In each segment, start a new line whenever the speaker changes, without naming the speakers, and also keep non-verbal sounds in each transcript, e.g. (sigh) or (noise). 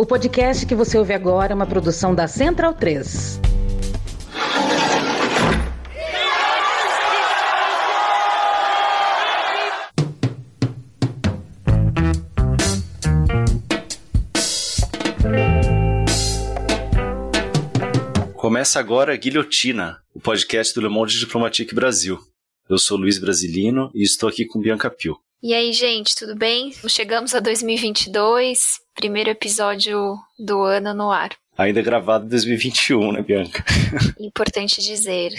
O podcast que você ouve agora é uma produção da Central 3.
Começa agora Guilhotina, o podcast do Le Monde Diplomatique Brasil. Eu sou Luiz Brasilino e estou aqui com Bianca Pio.
E aí, gente, tudo bem? Chegamos a 2022, primeiro episódio do ano no ar.
Ainda gravado em 2021, né, Bianca? (laughs)
Importante dizer.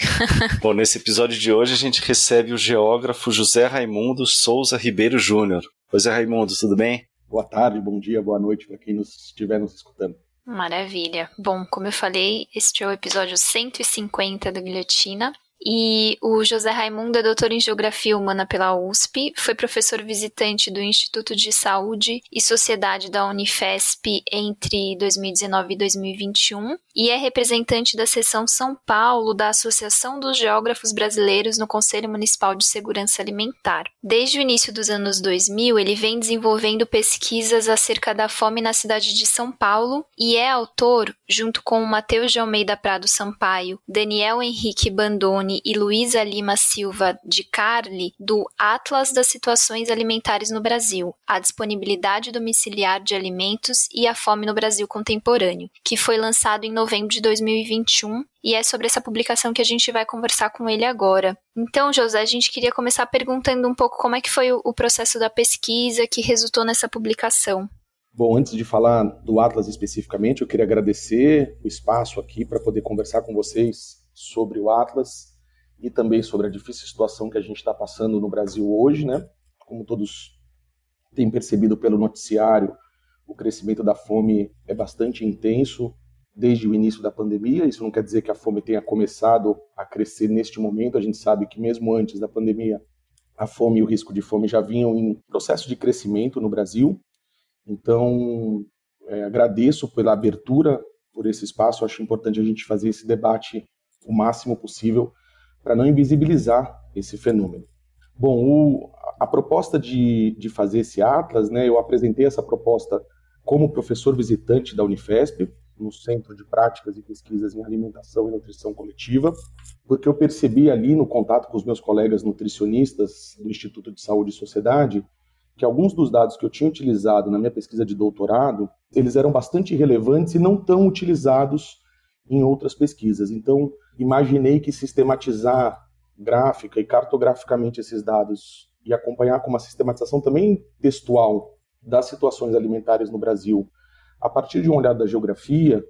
Bom, nesse episódio de hoje a gente recebe o geógrafo José Raimundo Souza Ribeiro Júnior. José Raimundo, tudo bem?
Boa tarde, bom dia, boa noite para quem nos estiver nos escutando.
Maravilha. Bom, como eu falei, este é o episódio 150 do Guilhotina. E o José Raimundo é doutor em Geografia Humana pela USP, foi professor visitante do Instituto de Saúde e Sociedade da Unifesp entre 2019 e 2021 e é representante da seção São Paulo da Associação dos Geógrafos Brasileiros no Conselho Municipal de Segurança Alimentar. Desde o início dos anos 2000, ele vem desenvolvendo pesquisas acerca da fome na cidade de São Paulo e é autor, junto com Matheus de Almeida Prado Sampaio, Daniel Henrique E Luísa Lima Silva de Carli, do Atlas das Situações Alimentares no Brasil, a disponibilidade domiciliar de alimentos e a fome no Brasil contemporâneo, que foi lançado em novembro de 2021 e é sobre essa publicação que a gente vai conversar com ele agora. Então, José, a gente queria começar perguntando um pouco como é que foi o processo da pesquisa que resultou nessa publicação.
Bom, antes de falar do Atlas especificamente, eu queria agradecer o espaço aqui para poder conversar com vocês sobre o Atlas e também sobre a difícil situação que a gente está passando no Brasil hoje, né? Como todos têm percebido pelo noticiário, o crescimento da fome é bastante intenso desde o início da pandemia. Isso não quer dizer que a fome tenha começado a crescer neste momento. A gente sabe que mesmo antes da pandemia, a fome e o risco de fome já vinham em processo de crescimento no Brasil. Então, é, agradeço pela abertura por esse espaço. Acho importante a gente fazer esse debate o máximo possível para não invisibilizar esse fenômeno. Bom, o, a proposta de, de fazer esse atlas, né, eu apresentei essa proposta como professor visitante da Unifesp, no Centro de Práticas e Pesquisas em Alimentação e Nutrição Coletiva, porque eu percebi ali no contato com os meus colegas nutricionistas do Instituto de Saúde e Sociedade que alguns dos dados que eu tinha utilizado na minha pesquisa de doutorado, eles eram bastante relevantes e não tão utilizados em outras pesquisas. Então, imaginei que sistematizar gráfica e cartograficamente esses dados e acompanhar com uma sistematização também textual das situações alimentares no Brasil, a partir de um olhar da geografia,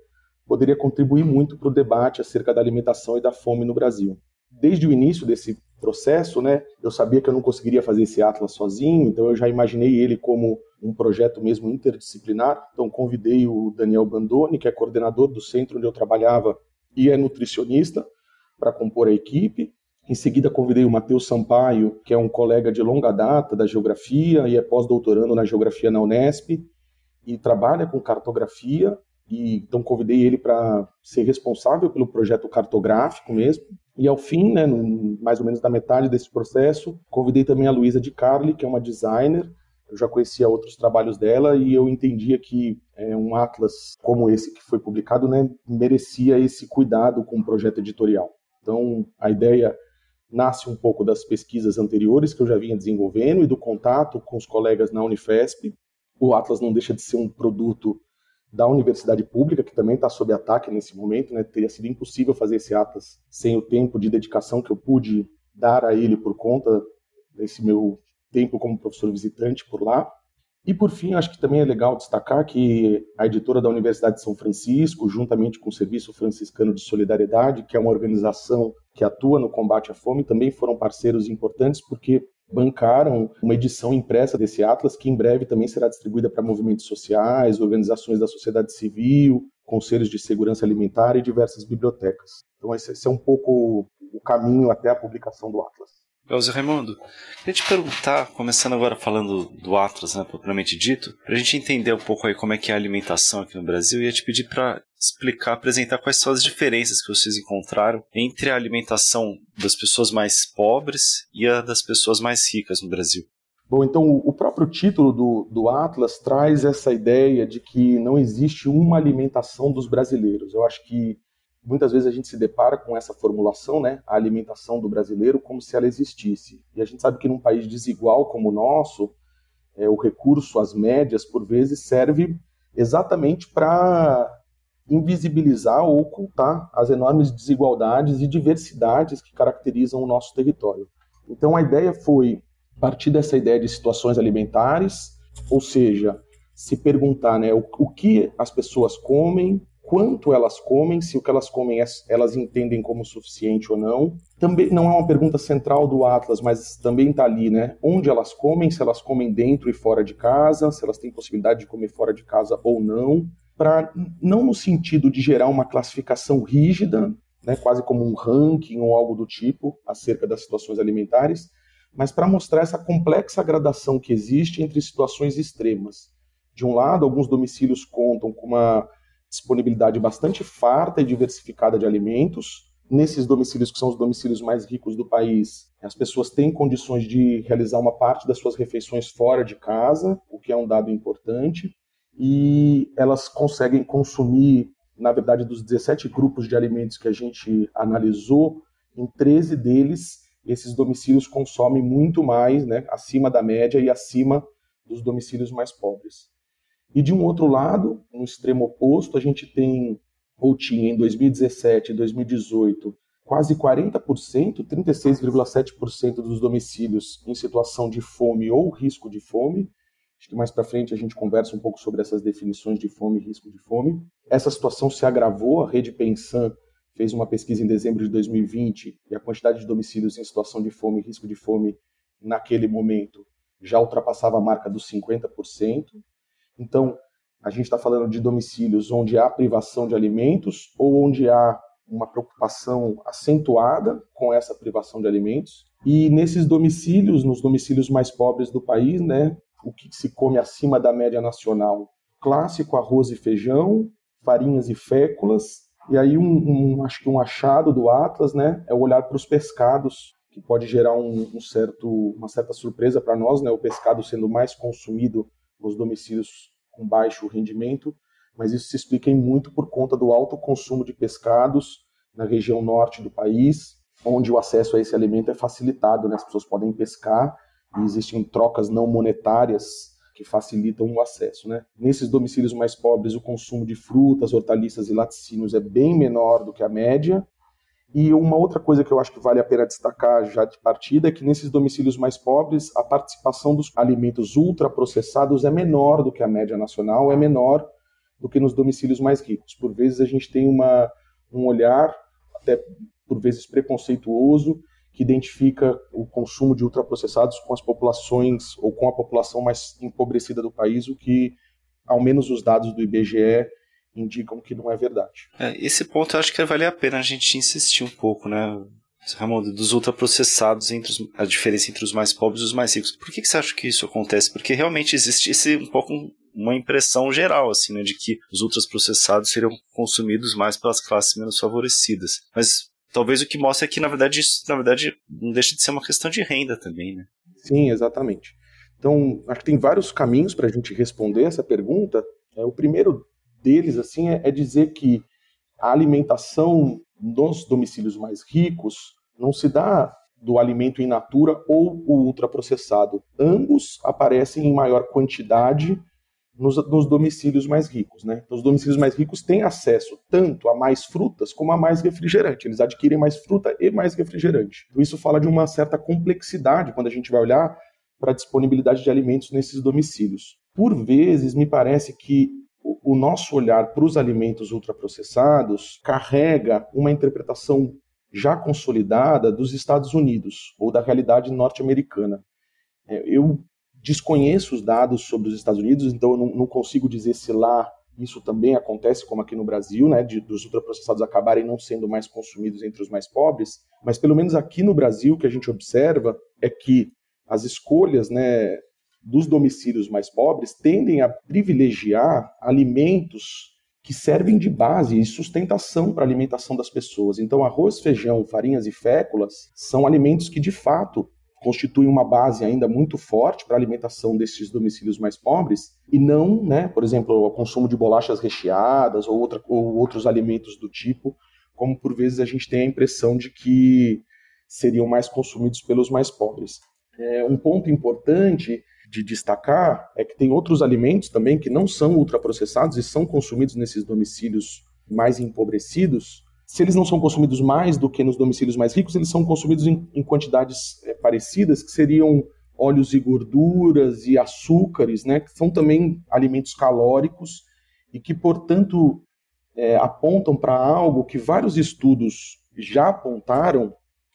poderia contribuir muito para o debate acerca da alimentação e da fome no Brasil. Desde o início desse processo, né, eu sabia que eu não conseguiria fazer esse atlas sozinho, então eu já imaginei ele como um projeto mesmo interdisciplinar. Então convidei o Daniel Bandoni, que é coordenador do centro onde eu trabalhava e é nutricionista, para compor a equipe. Em seguida convidei o Matheus Sampaio, que é um colega de longa data da geografia e é pós-doutorando na geografia na Unesp e trabalha com cartografia. E, então convidei ele para ser responsável pelo projeto cartográfico mesmo. E ao fim, né, mais ou menos da metade desse processo, convidei também a Luísa de Carli, que é uma designer eu já conhecia outros trabalhos dela e eu entendia que é, um atlas como esse que foi publicado né, merecia esse cuidado com o projeto editorial. Então, a ideia nasce um pouco das pesquisas anteriores que eu já vinha desenvolvendo e do contato com os colegas na Unifesp. O Atlas não deixa de ser um produto da universidade pública, que também está sob ataque nesse momento. Né? Teria sido impossível fazer esse Atlas sem o tempo de dedicação que eu pude dar a ele por conta desse meu tempo como professor visitante por lá. E por fim, acho que também é legal destacar que a editora da Universidade de São Francisco, juntamente com o Serviço Franciscano de Solidariedade, que é uma organização que atua no combate à fome, também foram parceiros importantes porque bancaram uma edição impressa desse atlas que em breve também será distribuída para movimentos sociais, organizações da sociedade civil, conselhos de segurança alimentar e diversas bibliotecas. Então esse é um pouco o caminho até a publicação do atlas.
Elza Raimundo, queria te perguntar, começando agora falando do Atlas, né, propriamente dito, para a gente entender um pouco aí como é que é a alimentação aqui no Brasil, ia te pedir para explicar, apresentar quais são as diferenças que vocês encontraram entre a alimentação das pessoas mais pobres e a das pessoas mais ricas no Brasil.
Bom, então o próprio título do, do Atlas traz essa ideia de que não existe uma alimentação dos brasileiros. Eu acho que muitas vezes a gente se depara com essa formulação, né, a alimentação do brasileiro, como se ela existisse. E a gente sabe que num país desigual como o nosso, é, o recurso às médias, por vezes, serve exatamente para invisibilizar ou ocultar as enormes desigualdades e diversidades que caracterizam o nosso território. Então a ideia foi partir dessa ideia de situações alimentares, ou seja, se perguntar né, o, o que as pessoas comem, quanto elas comem, se o que elas comem é, elas entendem como suficiente ou não. Também não é uma pergunta central do Atlas, mas também está ali, né? Onde elas comem, se elas comem dentro e fora de casa, se elas têm possibilidade de comer fora de casa ou não, para não no sentido de gerar uma classificação rígida, né, quase como um ranking ou algo do tipo acerca das situações alimentares, mas para mostrar essa complexa gradação que existe entre situações extremas. De um lado, alguns domicílios contam com uma disponibilidade bastante farta e diversificada de alimentos. Nesses domicílios, que são os domicílios mais ricos do país, as pessoas têm condições de realizar uma parte das suas refeições fora de casa, o que é um dado importante, e elas conseguem consumir, na verdade, dos 17 grupos de alimentos que a gente analisou, em 13 deles, esses domicílios consomem muito mais, né, acima da média e acima dos domicílios mais pobres. E de um outro lado, no extremo oposto, a gente tem ou tinha em 2017 e 2018 quase 40%, 36,7% dos domicílios em situação de fome ou risco de fome. Acho que mais para frente a gente conversa um pouco sobre essas definições de fome e risco de fome. Essa situação se agravou, a rede Pensan fez uma pesquisa em dezembro de 2020 e a quantidade de domicílios em situação de fome e risco de fome naquele momento já ultrapassava a marca dos 50%. Então, a gente está falando de domicílios onde há privação de alimentos ou onde há uma preocupação acentuada com essa privação de alimentos. E nesses domicílios, nos domicílios mais pobres do país, né, o que se come acima da média nacional? Clássico arroz e feijão, farinhas e féculas. E aí um, um acho que um achado do Atlas, né, é o olhar para os pescados, que pode gerar um, um certo, uma certa surpresa para nós, né, o pescado sendo mais consumido nos domicílios com baixo rendimento, mas isso se explica muito por conta do alto consumo de pescados na região norte do país, onde o acesso a esse alimento é facilitado, né? as pessoas podem pescar e existem trocas não monetárias que facilitam o acesso. Né? Nesses domicílios mais pobres, o consumo de frutas, hortaliças e laticínios é bem menor do que a média, e uma outra coisa que eu acho que vale a pena destacar já de partida é que nesses domicílios mais pobres, a participação dos alimentos ultraprocessados é menor do que a média nacional, é menor do que nos domicílios mais ricos. Por vezes a gente tem uma, um olhar, até por vezes preconceituoso, que identifica o consumo de ultraprocessados com as populações ou com a população mais empobrecida do país, o que, ao menos os dados do IBGE, indicam que não é verdade.
É, esse ponto eu acho que vale a pena a gente insistir um pouco, né? Ramon, dos ultraprocessados, entre os, a diferença entre os mais pobres e os mais ricos. Por que, que você acha que isso acontece? Porque realmente existe esse, um pouco uma impressão geral, assim, né, de que os ultraprocessados seriam consumidos mais pelas classes menos favorecidas. Mas talvez o que mostra é que, na verdade, isso na verdade, não deixa de ser uma questão de renda também, né?
Sim, exatamente. Então, acho que tem vários caminhos para a gente responder essa pergunta. É, o primeiro deles assim é, é dizer que a alimentação nos domicílios mais ricos não se dá do alimento in natura ou o ultraprocessado. Ambos aparecem em maior quantidade nos, nos, domicílios mais ricos. Né? Então, os domicílios mais ricos têm acesso tanto a mais frutas como a mais refrigerante. Eles adquirem mais fruta e mais refrigerante. Então, isso fala de uma certa complexidade quando a gente vai olhar para a disponibilidade de alimentos nesses domicílios. Por vezes, me parece que o nosso olhar para os alimentos ultraprocessados carrega uma interpretação já consolidada dos Estados Unidos ou da realidade norte-americana. É, eu desconheço os dados sobre os Estados Unidos, então eu não, consigo dizer se lá isso também acontece, como aqui no Brasil, né, de, dos ultraprocessados acabarem não sendo mais consumidos entre os mais pobres, mas pelo menos aqui no Brasil o que a gente observa é que as escolhas né, dos domicílios mais pobres tendem a privilegiar alimentos que servem de base e sustentação para a alimentação das pessoas. Então, arroz, feijão, farinhas e féculas são alimentos que, de fato, constituem uma base ainda muito forte para a alimentação desses domicílios mais pobres e não, né, por exemplo, o consumo de bolachas recheadas ou, outra, ou outros alimentos do tipo, como por vezes a gente tem a impressão de que seriam mais consumidos pelos mais pobres. É, um ponto importante de destacar é que tem outros alimentos também que não são ultraprocessados e são consumidos nesses domicílios mais empobrecidos, se eles não são consumidos mais do que nos domicílios mais ricos, eles são consumidos em, em quantidades é, parecidas, que seriam óleos e gorduras e açúcares, né, que são também alimentos calóricos e que, portanto, é, apontam para algo que vários estudos já apontaram.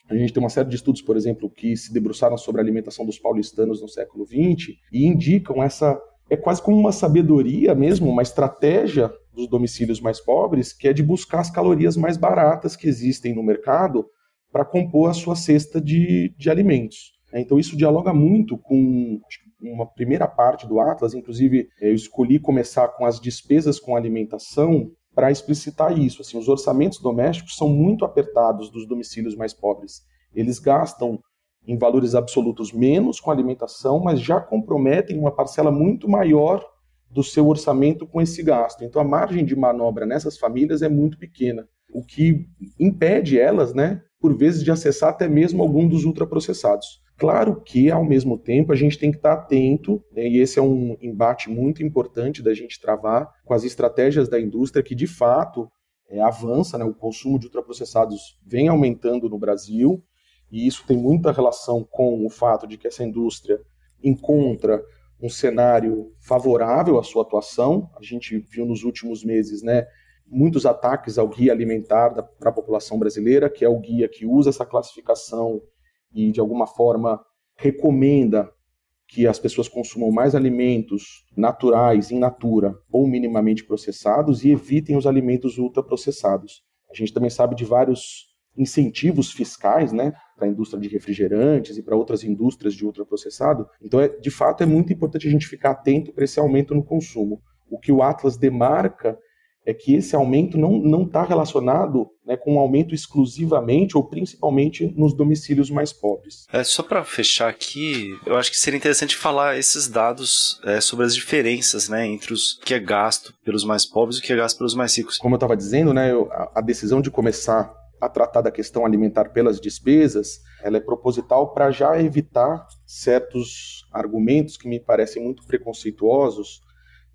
A gente tem uma série de estudos, por exemplo, que se debruçaram sobre a alimentação dos paulistanos no século XX e indicam essa. É quase como uma sabedoria mesmo, uma estratégia dos domicílios mais pobres, que é de buscar as calorias mais baratas que existem no mercado para compor a sua cesta de, de alimentos. É, então isso dialoga muito com uma primeira parte do Atlas, inclusive eu escolhi começar com as despesas com alimentação para explicitar isso. Assim, os orçamentos domésticos são muito apertados dos domicílios mais pobres. Eles gastam em valores absolutos menos com alimentação, mas já comprometem uma parcela muito maior do seu orçamento com esse gasto. Então a margem de manobra nessas famílias é muito pequena, o que impede elas, né, por vezes de acessar até mesmo algum dos ultraprocessados. Claro que, ao mesmo tempo, a gente tem que estar atento, né, e esse é um embate muito importante da gente travar com as estratégias da indústria que, de fato, é, avança, né, o consumo de ultraprocessados vem aumentando no Brasil, e isso tem muita relação com o fato de que essa indústria encontra um cenário favorável à sua atuação. A gente viu nos últimos meses, né, muitos ataques ao guia alimentar para a população brasileira, que é o guia que usa essa classificação e de alguma forma recomenda que as pessoas consumam mais alimentos naturais, in natura ou minimamente processados e evitem os alimentos ultraprocessados. A gente também sabe de vários incentivos fiscais, né, para a indústria de refrigerantes e para outras indústrias de ultraprocessado. Então, é, de fato, é muito importante a gente ficar atento para esse aumento no consumo. O que o Atlas demarca é que esse aumento não está relacionado né, com um aumento exclusivamente ou principalmente nos domicílios mais pobres.
É, só para fechar aqui, eu acho que seria interessante falar esses dados é, sobre as diferenças né, entre o que é gasto pelos mais pobres e o que é gasto pelos mais ricos.
Como eu estava dizendo, né, a, a decisão de começar a tratar da questão alimentar pelas despesas, ela é proposital para já evitar certos argumentos que me parecem muito preconceituosos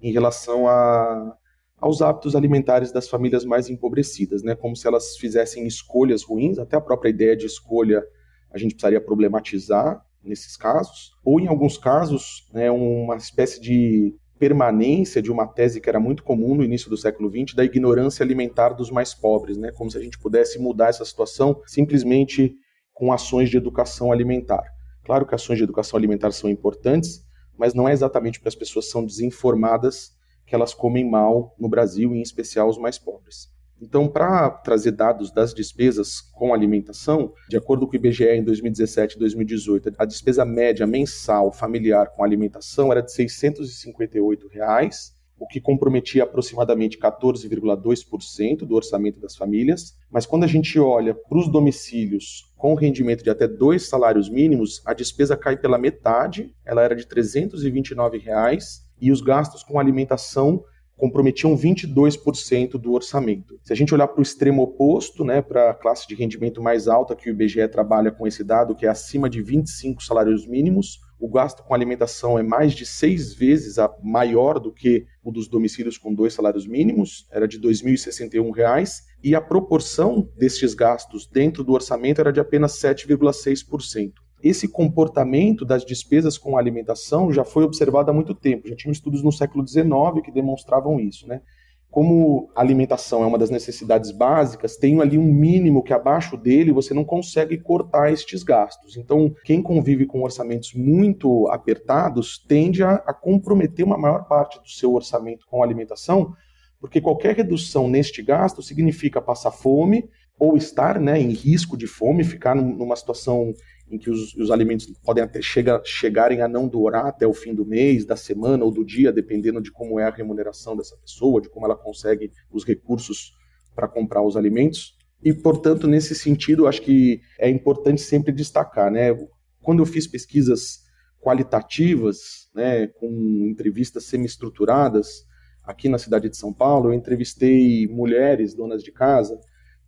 em relação a, aos hábitos alimentares das famílias mais empobrecidas, né? como se elas fizessem escolhas ruins, até a própria ideia de escolha a gente precisaria problematizar nesses casos, ou em alguns casos, né, uma espécie de permanência de uma tese que era muito comum no início do século XX, da ignorância alimentar dos mais pobres, né? como se a gente pudesse mudar essa situação simplesmente com ações de educação alimentar. Claro que ações de educação alimentar são importantes, mas não é exatamente porque as pessoas são desinformadas que elas comem mal no Brasil, em especial os mais pobres. Então, para trazer dados das despesas com alimentação, de acordo com o IBGE em 2017 e 2018, a despesa média mensal familiar com alimentação era de 658 reais, o que comprometia aproximadamente 14,2% do orçamento das famílias. Mas quando a gente olha para os domicílios com rendimento de até dois salários mínimos, a despesa cai pela metade, ela era de 329 reais, e os gastos com alimentação comprometiam 22% do orçamento. Se a gente olhar para o extremo oposto, né, para a classe de rendimento mais alta que o IBGE trabalha com esse dado, que é acima de 25 salários mínimos, o gasto com alimentação é mais de seis vezes maior do que o dos domicílios com dois salários mínimos, era de R$ 2.061, e a proporção destes gastos dentro do orçamento era de apenas 7,6%. Esse comportamento das despesas com alimentação já foi observado há muito tempo. Já tinha estudos no século XIX que demonstravam isso, né? Como alimentação é uma das necessidades básicas, tem ali um mínimo que abaixo dele você não consegue cortar estes gastos. Então, quem convive com orçamentos muito apertados tende a, a comprometer uma maior parte do seu orçamento com alimentação, porque qualquer redução neste gasto significa passar fome ou estar né, em risco de fome, ficar numa situação em que os, os alimentos podem até chega, chegarem a não durar até o fim do mês, da semana ou do dia, dependendo de como é a remuneração dessa pessoa, de como ela consegue os recursos para comprar os alimentos. E, portanto, nesse sentido, acho que é importante sempre destacar, né? quando eu fiz pesquisas qualitativas, né, com entrevistas semi-estruturadas aqui na cidade de São Paulo, eu entrevistei mulheres donas de casa,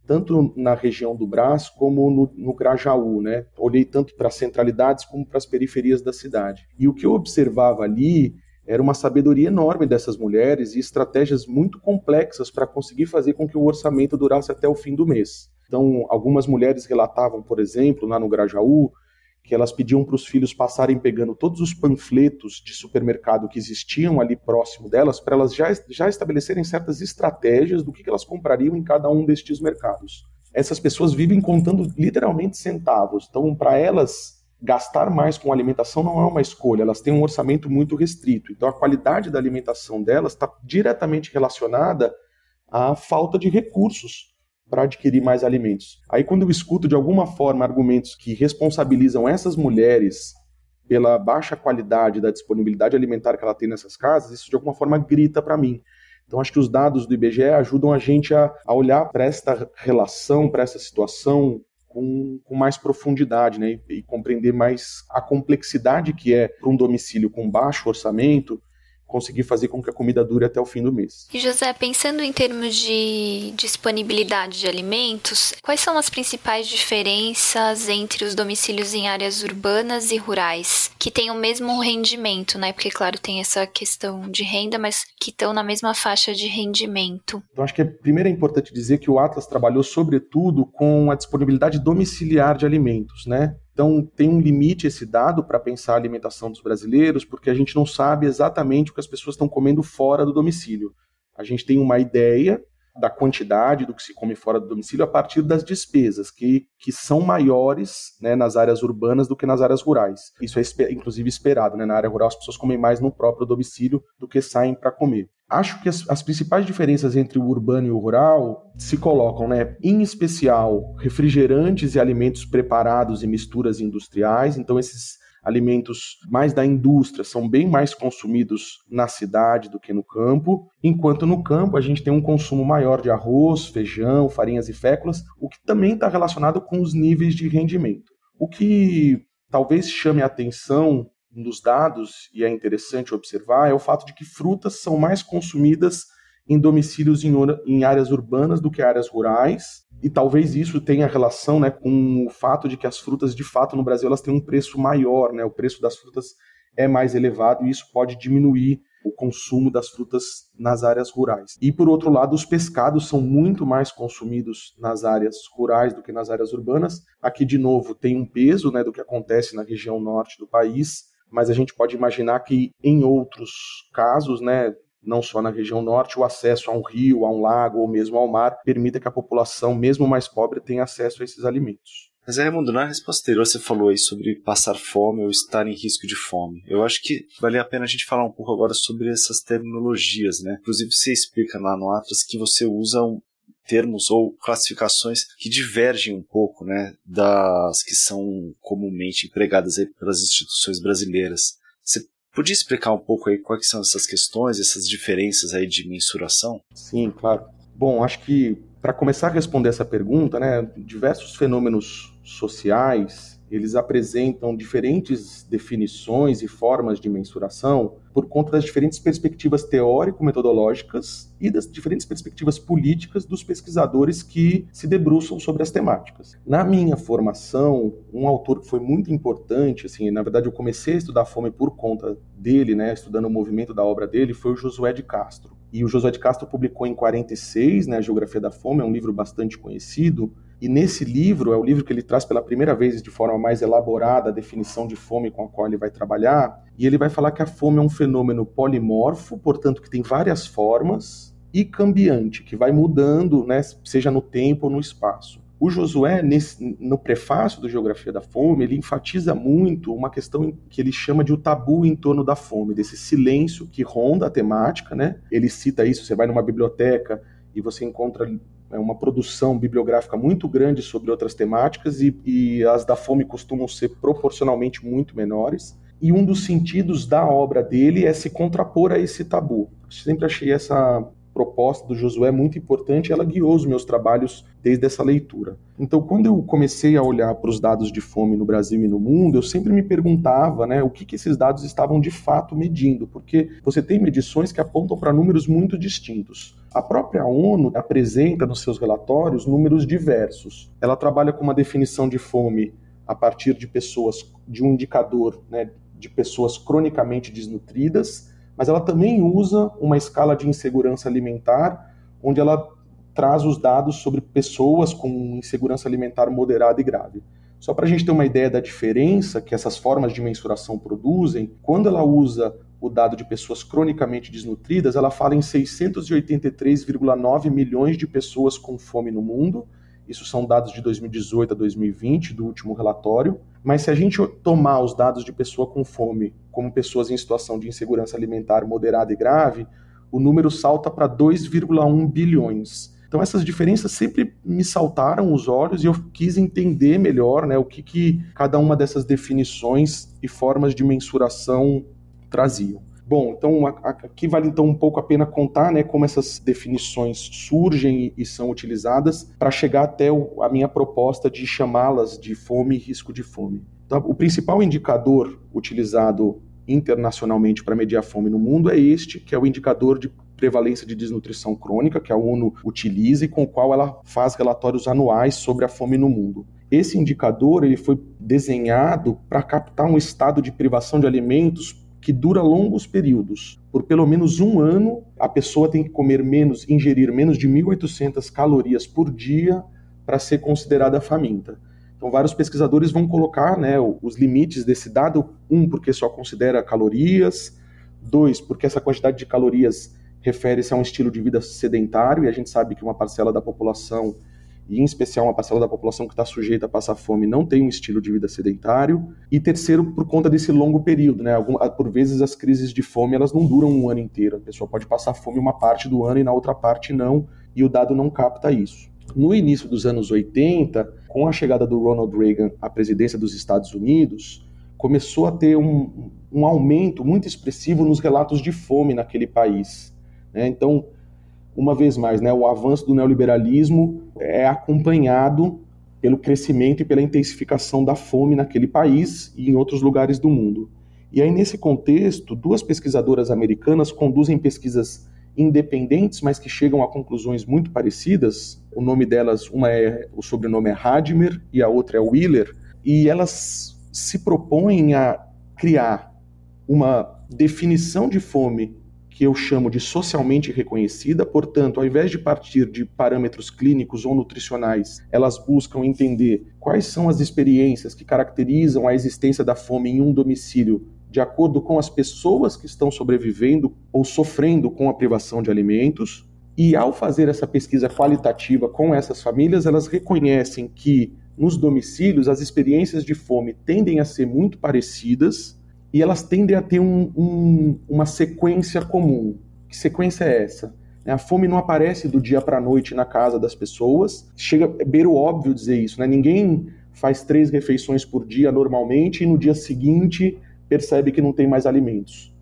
tanto na região do Brás como no, no Grajaú, né? Olhei tanto para as centralidades como para as periferias da cidade. E o que eu observava ali era uma sabedoria enorme dessas mulheres e estratégias muito complexas para conseguir fazer com que o orçamento durasse até o fim do mês. Então, algumas mulheres relatavam, por exemplo, lá no Grajaú, que elas pediam para os filhos passarem pegando todos os panfletos de supermercado que existiam ali próximo delas, para elas já, já estabelecerem certas estratégias do que, que elas comprariam em cada um destes mercados. Essas pessoas vivem contando literalmente centavos, então para elas gastar mais com alimentação não é uma escolha, elas têm um orçamento muito restrito. Então a qualidade da alimentação delas está diretamente relacionada à falta de recursos para adquirir mais alimentos. Aí, quando eu escuto de alguma forma argumentos que responsabilizam essas mulheres pela baixa qualidade da disponibilidade alimentar que ela tem nessas casas, isso de alguma forma grita para mim. Então, acho que os dados do IBGE ajudam a gente a, a olhar para esta relação, para essa situação com, com, mais profundidade né, e, e compreender mais a complexidade que é para um domicílio com baixo orçamento conseguir fazer com que a comida dure até o fim do mês.
E José, pensando em termos de disponibilidade de alimentos, quais são as principais diferenças entre os domicílios em áreas urbanas e rurais, que têm o mesmo rendimento, né? Porque, claro, tem essa questão de renda, mas que estão na mesma faixa de rendimento.
Então, acho que primeiro é importante dizer que o Atlas trabalhou, sobretudo, com a disponibilidade domiciliar de alimentos, né? Então, tem um limite esse dado para pensar a alimentação dos brasileiros, porque a gente não sabe exatamente o que as pessoas estão comendo fora do domicílio. A gente tem uma ideia da quantidade do que se come fora do domicílio a partir das despesas, que, que são maiores né, nas áreas urbanas do que nas áreas rurais. Isso é inclusive esperado. Né? Na área rural, as pessoas comem mais no próprio domicílio do que saem para comer. Acho que as, as, principais diferenças entre o urbano e o rural se colocam, né, em especial, refrigerantes e alimentos preparados e misturas industriais. Então, esses alimentos mais da indústria são bem mais consumidos na cidade do que no campo, enquanto no campo a gente tem um consumo maior de arroz, feijão, farinhas e féculas, o que também está relacionado com os níveis de rendimento. O que talvez chame a atenção nos dados, e é interessante observar, é o fato de que frutas são mais consumidas em domicílios em, em áreas urbanas do que áreas rurais, e talvez isso tenha relação né, com o fato de que as frutas, de fato, no Brasil, elas têm um preço maior, né, o preço das frutas é mais elevado, e isso pode diminuir o consumo das frutas nas áreas rurais. E por outro lado, os pescados são muito mais consumidos nas áreas rurais do que nas áreas urbanas. Aqui de novo tem um peso, né, do que acontece na região norte do país, mas a gente pode imaginar que em outros casos, né, não só na região norte, o acesso a um rio, a um lago ou mesmo ao mar permita que a população, mesmo mais pobre, tenha acesso a esses alimentos.
Mas, Raimundo, na resposta anterior você falou aí sobre passar fome ou estar em risco de fome. Eu acho que vale a pena a gente falar um pouco agora sobre essas terminologias, né? Inclusive você explica lá no Atlas que você usa um, termos ou classificações que divergem um pouco né, das que são comumente empregadas pelas instituições brasileiras. Você podia explicar um pouco aí quais são essas questões, essas diferenças aí de mensuração?
Sim, claro. Bom, acho que para começar a responder essa pergunta, né, diversos fenômenos sociais eles apresentam diferentes definições e formas de mensuração por conta das diferentes perspectivas teórico-metodológicas e das diferentes perspectivas políticas dos pesquisadores que se debruçam sobre as temáticas. Na minha formação, um autor que foi muito importante, assim, na verdade eu comecei a estudar fome por conta dele, né, estudando o movimento da obra dele, foi o Josué de Castro. E o Josué de Castro publicou em 46, né, a Geografia da Fome, é um livro bastante conhecido, e nesse livro, é o livro que ele traz pela primeira vez de forma mais elaborada a definição de fome com a qual ele vai trabalhar, e ele vai falar que a fome é um fenômeno polimorfo, portanto que tem várias formas, e cambiante, que vai mudando, né, seja no tempo ou no espaço. O Josué, nesse, no prefácio do Geografia da Fome, ele enfatiza muito uma questão que ele chama de o tabu em torno da fome, desse silêncio que ronda a temática, né? Ele cita isso, você vai numa biblioteca e você encontra é uma produção bibliográfica muito grande sobre outras temáticas e, e as da fome costumam ser proporcionalmente muito menores. E um dos sentidos da obra dele é se contrapor a esse tabu. Sempre achei essa proposta do Josué muito importante, ela guiou os meus trabalhos desde essa leitura. Então, quando eu comecei a olhar para os dados de fome no Brasil e no mundo, eu sempre me perguntava né, o que, que esses dados estavam de fato medindo, porque você tem medições que apontam para números muito distintos. A própria ONU apresenta nos seus relatórios números diversos. Ela trabalha com uma definição de fome a partir de pessoas, de um indicador né, de pessoas cronicamente desnutridas, mas ela também usa uma escala de insegurança alimentar, onde ela traz os dados sobre pessoas com insegurança alimentar moderada e grave. Só para a gente ter uma ideia da diferença que essas formas de mensuração produzem, quando ela usa o dado de pessoas cronicamente desnutridas, ela fala em 683,9 milhões de pessoas com fome no mundo. Isso são dados de 2018 a 2020, do último relatório. Mas se a gente tomar os dados de pessoa com fome como pessoas em situação de insegurança alimentar moderada e grave, o número salta para 2,1 bilhões. Então essas diferenças sempre me saltaram os olhos e eu quis entender melhor né, o que, que cada uma dessas definições e formas de mensuração traziam. Bom, então aqui vale então um pouco a pena contar né, como essas definições surgem e, são utilizadas para chegar até o, a minha proposta de chamá-las de fome e risco de fome. Então, o principal indicador utilizado internacionalmente para mediar fome no mundo é este, que é o indicador de prevalência de desnutrição crônica, que a ONU utiliza e com o qual ela faz relatórios anuais sobre a fome no mundo. Esse indicador ele foi desenhado para captar um estado de privação de alimentos que dura longos períodos. Por pelo menos um ano, a pessoa tem que comer menos, ingerir menos de 1.800 calorias por dia para ser considerada faminta. Então, vários pesquisadores vão colocar né, os limites desse dado: um, porque só considera calorias, dois, porque essa quantidade de calorias refere-se a um estilo de vida sedentário, e a gente sabe que uma parcela da população e em especial uma parcela da população que está sujeita a passar fome não tem um estilo de vida sedentário, e terceiro, por conta desse longo período, né? Algum, por vezes as crises de fome elas não duram um ano inteiro, a pessoa pode passar fome uma parte do ano e na outra parte não, e o dado não capta isso. No início dos anos 80, com a chegada do Ronald Reagan à presidência dos Estados Unidos, começou a ter um, um aumento muito expressivo nos relatos de fome naquele país. Né? Então, uma vez mais, né, o avanço do neoliberalismo é acompanhado pelo crescimento e pela intensificação da fome naquele país e em outros lugares do mundo. E aí, nesse contexto, duas pesquisadoras americanas conduzem pesquisas independentes, mas que chegam a conclusões muito parecidas. O nome delas, uma é o sobrenome é Hadmer e a outra é Wheeler, e elas se propõem a criar uma definição de fome que eu chamo de socialmente reconhecida, portanto, ao invés de partir de parâmetros clínicos ou nutricionais, elas buscam entender quais são as experiências que caracterizam a existência da fome em um domicílio de acordo com as pessoas que estão sobrevivendo ou sofrendo com a privação de alimentos. E ao fazer essa pesquisa qualitativa com essas famílias, elas reconhecem que nos domicílios as experiências de fome tendem a ser muito parecidas e elas tendem a ter um, um, uma sequência comum. Que sequência é essa? A fome não aparece do dia para a noite na casa das pessoas. Chega é beira o óbvio dizer isso, né? Ninguém faz três refeições por dia normalmente e no dia seguinte percebe que não tem mais alimentos.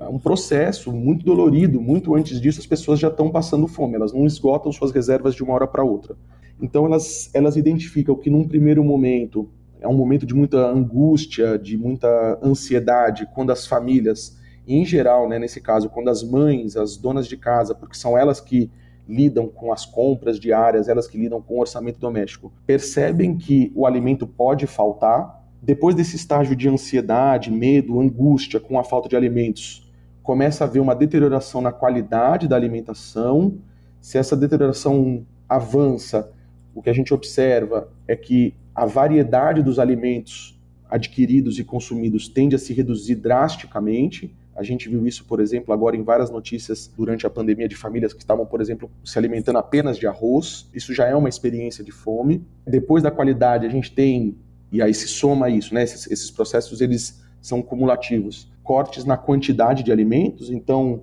É um processo muito dolorido. Muito antes disso, as pessoas já estão passando fome. Elas não esgotam suas reservas de uma hora para outra. Então, elas, elas identificam que num primeiro momento é um momento de muita angústia, de muita ansiedade, quando as famílias, em geral, né, nesse caso, quando as mães, as donas de casa, porque são elas que lidam com as compras diárias, elas que lidam com o orçamento doméstico, percebem que o alimento pode faltar. Depois desse estágio de ansiedade, medo, angústia com a falta de alimentos, começa a haver uma deterioração na qualidade da alimentação. Se essa deterioração avança, o que a gente observa é que a variedade dos alimentos adquiridos e consumidos tende a se reduzir drasticamente. A gente viu isso, por exemplo, agora em várias notícias durante a pandemia de famílias que estavam, por exemplo, se alimentando apenas de arroz. Isso já é uma experiência de fome. Depois da qualidade, a gente tem, e aí se soma isso, né? Esses, esses processos eles são cumulativos. Cortes na quantidade de alimentos, então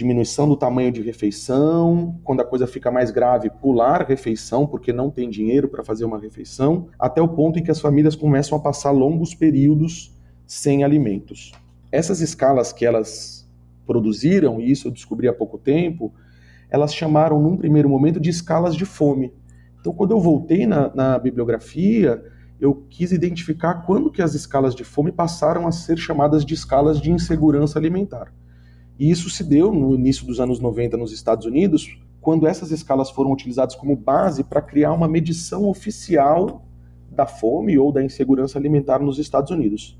diminuição do tamanho de refeição, quando a coisa fica mais grave, pular refeição, porque não tem dinheiro para fazer uma refeição, até o ponto em que as famílias começam a passar longos períodos sem alimentos. Essas escalas que elas produziram, e isso eu descobri há pouco tempo, elas chamaram num primeiro momento de escalas de fome. Então, quando eu voltei na, na bibliografia, eu quis identificar quando que as escalas de fome passaram a ser chamadas de escalas de insegurança alimentar. E isso se deu no início dos anos 90 nos Estados Unidos, quando essas escalas foram utilizadas como base para criar uma medição oficial da fome ou da insegurança alimentar nos Estados Unidos.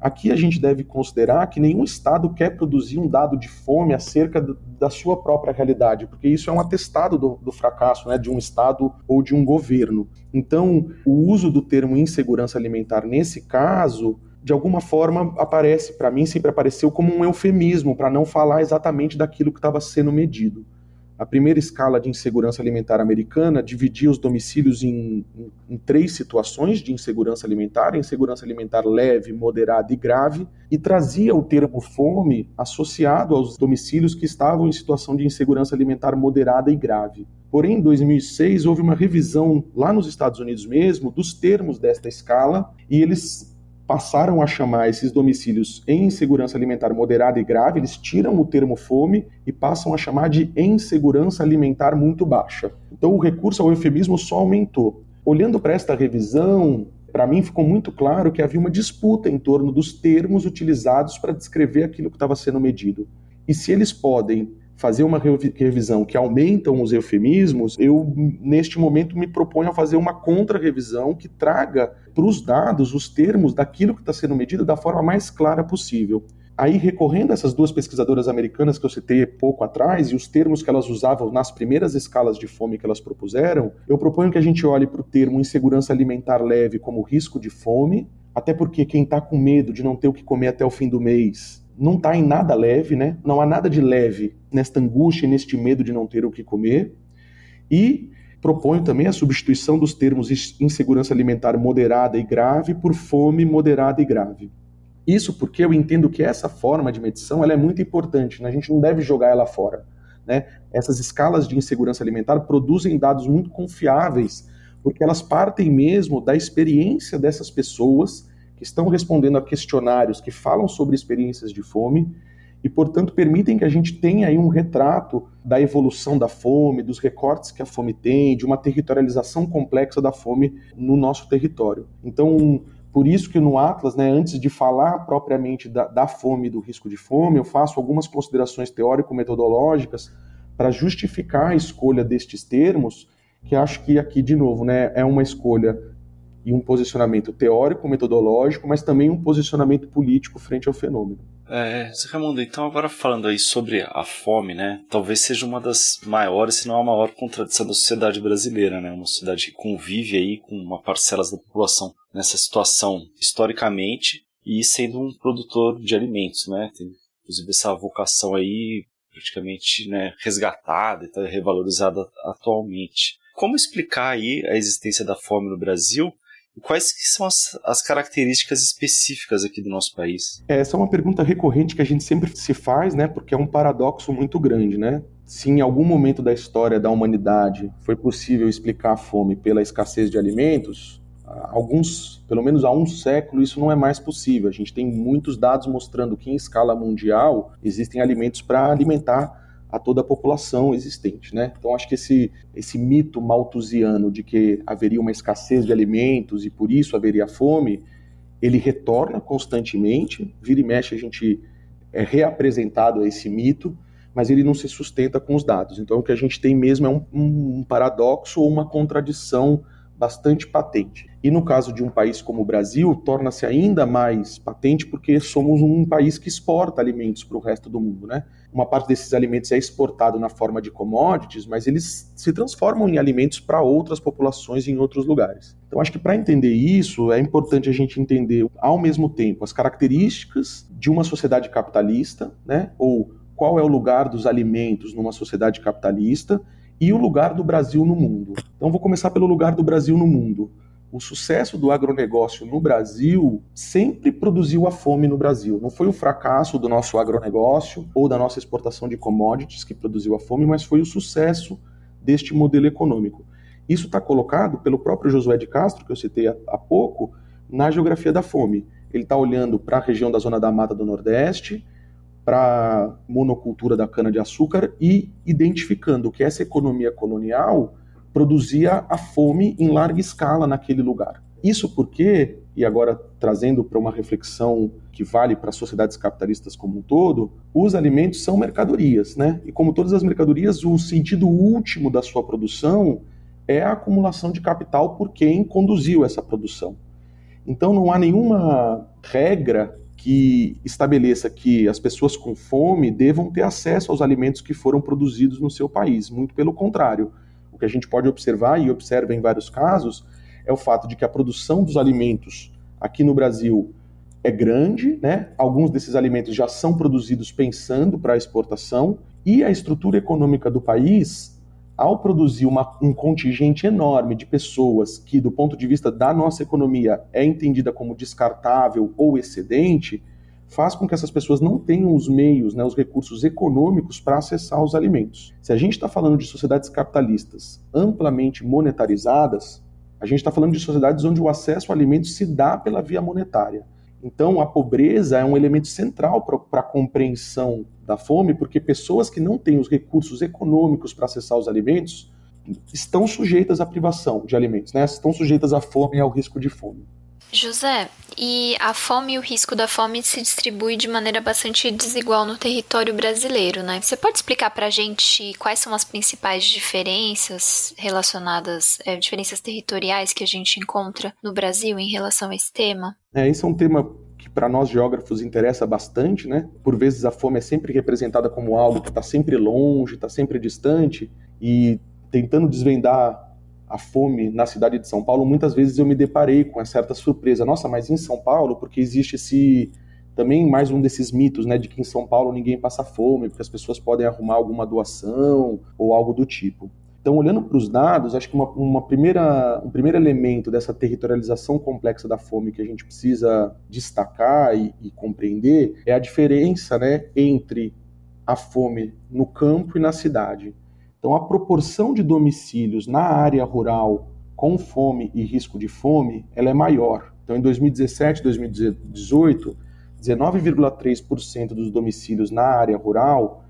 Aqui a gente deve considerar que nenhum Estado quer produzir um dado de fome acerca da sua própria realidade, porque isso é um atestado do, do fracasso né, de um Estado ou de um governo. Então, o uso do termo insegurança alimentar nesse caso de alguma forma aparece, para mim, sempre apareceu como um eufemismo para não falar exatamente daquilo que estava sendo medido. A primeira escala de insegurança alimentar americana dividia os domicílios em, em, em, três situações de insegurança alimentar: insegurança alimentar leve, moderada e grave, e trazia o termo fome associado aos domicílios que estavam em situação de insegurança alimentar moderada e grave. Porém, em 2006 houve uma revisão lá nos Estados Unidos mesmo dos termos desta escala e eles passaram a chamar esses domicílios em insegurança alimentar moderada e grave, eles tiram o termo fome e passam a chamar de insegurança alimentar muito baixa. Então o recurso ao eufemismo só aumentou. Olhando para esta revisão, para mim ficou muito claro que havia uma disputa em torno dos termos utilizados para descrever aquilo que estava sendo medido. E se eles podem fazer uma revisão que aumentam os eufemismos, eu, neste momento, me proponho a fazer uma contra-revisão que traga para os dados os termos daquilo que está sendo medido da forma mais clara possível. Aí, recorrendo a essas duas pesquisadoras americanas que eu citei pouco atrás e os termos que elas usavam nas primeiras escalas de fome que elas propuseram, eu proponho que a gente olhe para o termo insegurança alimentar leve como risco de fome, até porque quem está com medo de não ter o que comer até o fim do mês não está em nada leve, né? Não há nada de leve nesta angústia e neste medo de não ter o que comer. E proponho também a substituição dos termos insegurança alimentar moderada e grave por fome moderada e grave. Isso porque eu entendo que essa forma de medição ela é muito importante, né? a gente não deve jogar ela fora. Né? Essas escalas de insegurança alimentar produzem dados muito confiáveis, porque elas partem mesmo da experiência dessas pessoas que estão respondendo a questionários que falam sobre experiências de fome e, portanto, permitem que a gente tenha aí um retrato da evolução da fome, dos recortes que a fome tem, de uma territorialização complexa da fome no nosso território. Então, por isso que no Atlas, né, antes de falar propriamente da, da fome e do risco de fome, eu faço algumas considerações teórico-metodológicas para justificar a escolha destes termos, que acho que aqui, de novo, né, é uma escolha e um posicionamento teórico, metodológico, mas também um posicionamento político frente ao fenômeno.
É, Raimundo, então agora falando aí sobre a fome, né? Talvez seja uma das maiores, se não a maior contradição da sociedade brasileira, né? Uma sociedade que convive aí com uma parcela da população nessa situação historicamente e sendo um produtor de alimentos, né? Tem inclusive essa vocação aí praticamente né, resgatada e tá revalorizada atualmente. Como explicar aí a existência da fome no Brasil Quais que são as, as, características específicas aqui do nosso país?
Essa é uma pergunta recorrente que a gente sempre se faz, né? Porque é um paradoxo muito grande, né? Se em algum momento da história da humanidade foi possível explicar a fome pela escassez de alimentos, alguns, pelo menos há um século, isso não é mais possível. A gente tem muitos dados mostrando que em escala mundial existem alimentos para alimentar a toda a população existente, né? Então acho que esse esse mito malthusiano de que haveria uma escassez de alimentos e por isso haveria fome, ele retorna constantemente, vira e mexe a gente é reapresentado a esse mito, mas ele não se sustenta com os dados. Então o que a gente tem mesmo é um, um paradoxo ou uma contradição bastante patente. E no caso de um país como o Brasil, torna-se ainda mais patente porque somos um país que exporta alimentos para o resto do mundo, né? Uma parte desses alimentos é exportado na forma de commodities, mas eles se transformam em alimentos para outras populações em outros lugares. Então, acho que para entender isso, é importante a gente entender, ao mesmo tempo, as características de uma sociedade capitalista, né? Ou qual é o lugar dos alimentos numa sociedade capitalista e o lugar do Brasil no mundo. Então, vou começar pelo lugar do Brasil no mundo. O sucesso do agronegócio no Brasil sempre produziu a fome no Brasil. Não foi o fracasso do nosso agronegócio ou da nossa exportação de commodities que produziu a fome, mas foi o sucesso deste modelo econômico. Isso está colocado pelo próprio Josué de Castro, que eu citei há pouco, na geografia da fome. Ele está olhando para a região da Zona da Mata do Nordeste, para monocultura da cana-de-açúcar e identificando que essa economia colonial produzia a fome em larga escala naquele lugar. Isso porque, e agora trazendo para uma reflexão que vale para sociedades capitalistas como um todo, os alimentos são mercadorias, né? E como todas as mercadorias, o sentido último da sua produção é a acumulação de capital por quem conduziu essa produção. Então não há nenhuma regra que estabeleça que as pessoas com fome devam ter acesso aos alimentos que foram produzidos no seu país. Muito pelo contrário. O que a gente pode observar, e observa em vários casos, é o fato de que a produção dos alimentos aqui no Brasil é grande, né? Alguns desses alimentos já são produzidos pensando para exportação e a estrutura econômica do país ao produzir uma, um contingente enorme de pessoas que, do ponto de vista da nossa economia, é entendida como descartável ou excedente, faz com que essas pessoas não tenham os meios, né, os recursos econômicos para acessar os alimentos. Se a gente está falando de sociedades capitalistas amplamente monetarizadas, a gente está falando de sociedades onde o acesso a alimentos se dá pela via monetária. Então, a pobreza é um elemento central para a compreensão da fome, porque pessoas que não têm os recursos econômicos para acessar os alimentos estão sujeitas à privação de alimentos, né? estão sujeitas à fome e ao risco de fome.
José, e a fome e o risco da fome se distribui de maneira bastante desigual no território brasileiro, né? Você pode explicar para a gente quais são as principais diferenças relacionadas, é, diferenças territoriais que a gente encontra no Brasil em relação a esse tema?
É, esse é um tema que para nós geógrafos interessa bastante, né? Por vezes a fome é sempre representada como algo que está sempre longe, está sempre distante, e tentando desvendar a fome na cidade de São Paulo, muitas vezes eu me deparei com uma certa surpresa. Nossa, mas em São Paulo, porque existe esse também mais um desses mitos, né, de que em São Paulo ninguém passa fome, porque as pessoas podem arrumar alguma doação ou algo do tipo. Então, olhando para os dados, acho que uma, uma, primeira, um primeiro elemento dessa territorialização complexa da fome que a gente precisa destacar e, e compreender é a diferença né, entre a fome no campo e na cidade. Então, a proporção de domicílios na área rural com fome e risco de fome, ela é maior. Então, em 2017 e 2018, 19,3% dos domicílios na área rural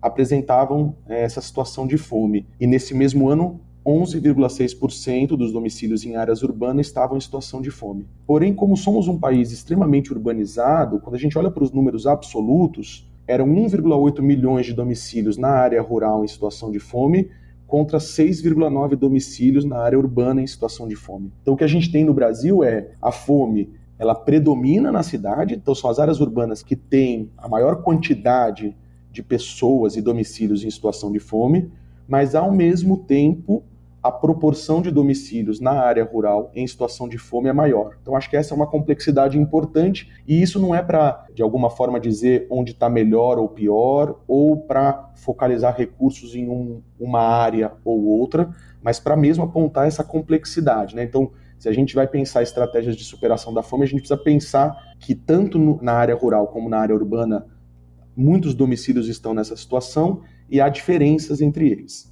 apresentavam é, essa situação de fome. E nesse mesmo ano, 11,6% dos domicílios em áreas urbanas estavam em situação de fome. Porém, como somos um país extremamente urbanizado, quando a gente olha para os números absolutos, eram 1,8 milhões de domicílios na área rural em situação de fome, contra 6,9 domicílios na área urbana em situação de fome. Então o que a gente tem no Brasil é a fome, ela predomina na cidade, então são as áreas urbanas que têm a maior quantidade de pessoas e domicílios em situação de fome, mas ao mesmo tempo a proporção de domicílios na área rural em situação de fome é maior. Então, acho que essa é uma complexidade importante e isso não é para, de alguma forma, dizer onde está melhor ou pior, ou para focalizar recursos em um, uma área ou outra, mas para mesmo apontar essa complexidade. Né? Então, se a gente vai pensar estratégias de superação da fome, a gente precisa pensar que tanto no, na área rural como na área urbana, muitos domicílios estão nessa situação e há diferenças entre eles.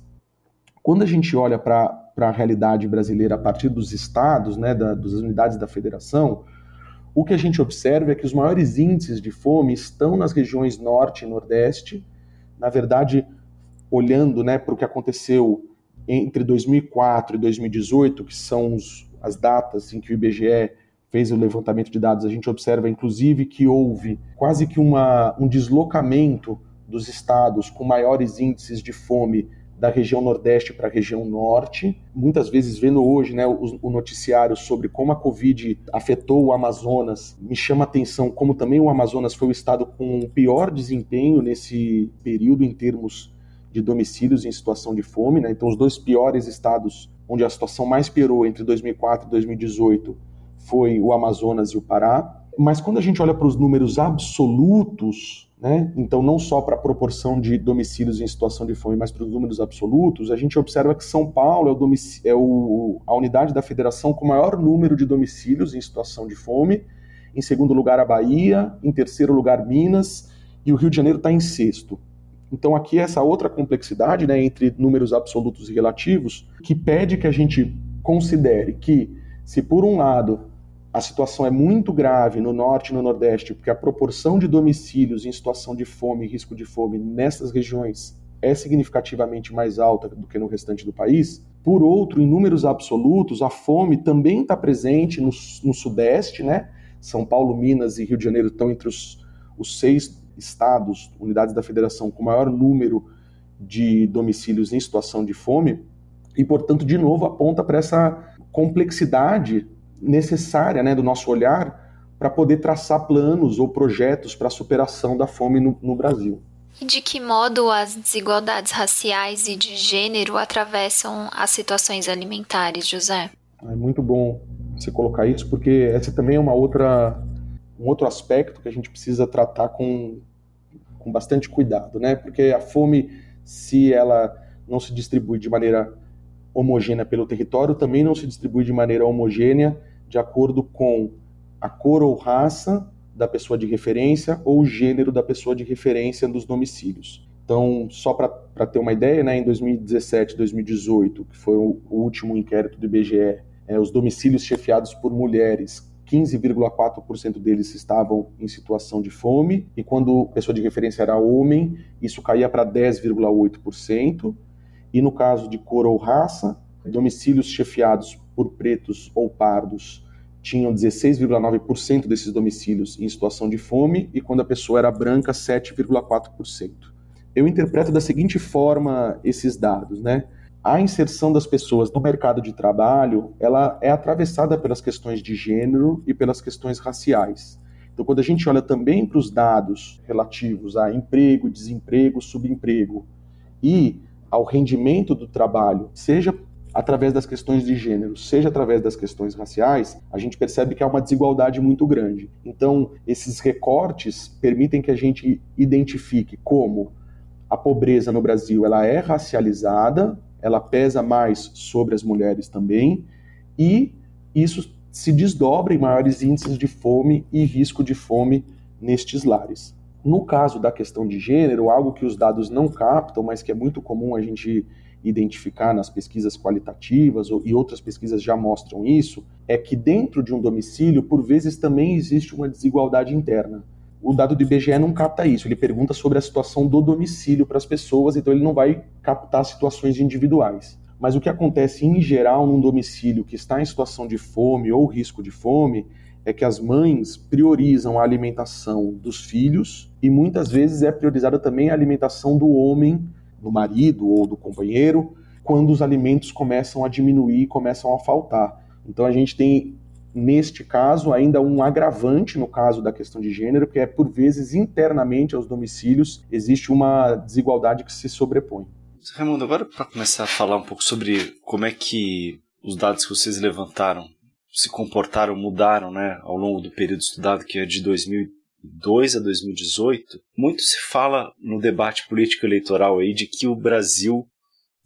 Quando a gente olha para a realidade brasileira a partir dos estados, né, da, das unidades da federação, o que a gente observa é que os maiores índices de fome estão nas regiões norte e nordeste. Na verdade, olhando né, para o que aconteceu entre 2004 e 2018, que são os, as datas em que o IBGE fez o levantamento de dados, a gente observa inclusive que houve quase que uma, um deslocamento dos estados com maiores índices de fome da região Nordeste para a região Norte. Muitas vezes, vendo hoje né, o, o, noticiário sobre como a Covid afetou o Amazonas, me chama a atenção como também o Amazonas foi o estado com o pior desempenho nesse período em termos de domicílios em situação de fome. Né? Então, os dois piores estados onde a situação mais piorou entre 2004 e 2018 foi o Amazonas e o Pará. Mas quando a gente olha para os números absolutos né? Então, não só para a proporção de domicílios em situação de fome, mas para os números absolutos, a gente observa que São Paulo é, o é o, a unidade da federação com maior número de domicílios em situação de fome. Em segundo lugar, a Bahia. Em terceiro lugar, Minas. E o Rio de Janeiro está em sexto. Então, aqui é essa outra complexidade né, entre números absolutos e relativos que pede que a gente considere que, se por um lado a situação é muito grave no norte e no nordeste, porque a proporção de domicílios em situação de fome e risco de fome nessas regiões é significativamente mais alta do que no restante do país. Por outro, em números absolutos, a fome também está presente no, no, Sudeste, né? São Paulo, Minas e Rio de Janeiro estão entre os, os seis estados, unidades da federação, com maior número de domicílios em situação de fome, e, portanto, de novo, aponta para essa complexidade necessária né, do nosso olhar para poder traçar planos ou projetos para a superação da fome no, no Brasil.
E de que modo as desigualdades raciais e de gênero atravessam as situações alimentares, José?
É muito bom você colocar isso, porque esse também é uma outra, um outro aspecto que a gente precisa tratar com, com bastante cuidado, né? Porque a fome, se ela não se distribui de maneira homogênea pelo território, também não se distribui de maneira homogênea de acordo com a cor ou raça da pessoa de referência ou o gênero da pessoa de referência dos domicílios. Então, só para ter uma ideia, né, em 2017 2018, que foi o, último inquérito do IBGE, é, os domicílios chefiados por mulheres 15,4% deles estavam em situação de fome, e quando a pessoa de referência era homem, isso caía para 10,8%, e no caso de cor ou raça, domicílios chefiados por pretos ou pardos tinham 16,9% desses domicílios em situação de fome e quando a pessoa era branca, 7,4%. Eu interpreto da seguinte forma esses dados, né? A inserção das pessoas no mercado de trabalho, ela é atravessada pelas questões de gênero e pelas questões raciais. Então, quando a gente olha também para os dados relativos a emprego, desemprego, subemprego e ao rendimento do trabalho, seja através das questões de gênero, seja através das questões raciais, a gente percebe que há uma desigualdade muito grande. Então, esses recortes permitem que a gente identifique como a pobreza no Brasil ela é racializada, ela pesa mais sobre as mulheres também, e isso se desdobra em maiores índices de fome e risco de fome nestes lares. No caso da questão de gênero, algo que os dados não captam, mas que é muito comum a gente identificar nas pesquisas qualitativas e outras pesquisas já mostram isso, é que dentro de um domicílio, por vezes também existe uma desigualdade interna. O dado do IBGE não capta isso, ele pergunta sobre a situação do domicílio para as pessoas, então ele não vai captar situações individuais. Mas o que acontece em geral num domicílio que está em situação de fome ou risco de fome é que as mães priorizam a alimentação dos filhos e muitas vezes é priorizada também a alimentação do homem do marido ou do companheiro quando os alimentos começam a diminuir, começam a faltar. Então a gente tem neste caso ainda um agravante no caso da questão de gênero, que é por vezes internamente aos domicílios existe uma desigualdade que se sobrepõe.
Raimundo, agora para começar a falar um pouco sobre como é que os dados que vocês levantaram se comportaram, mudaram, né, ao longo do período estudado, que é de 2000 2002 a 2018, muito se fala no debate político eleitoral aí de que o Brasil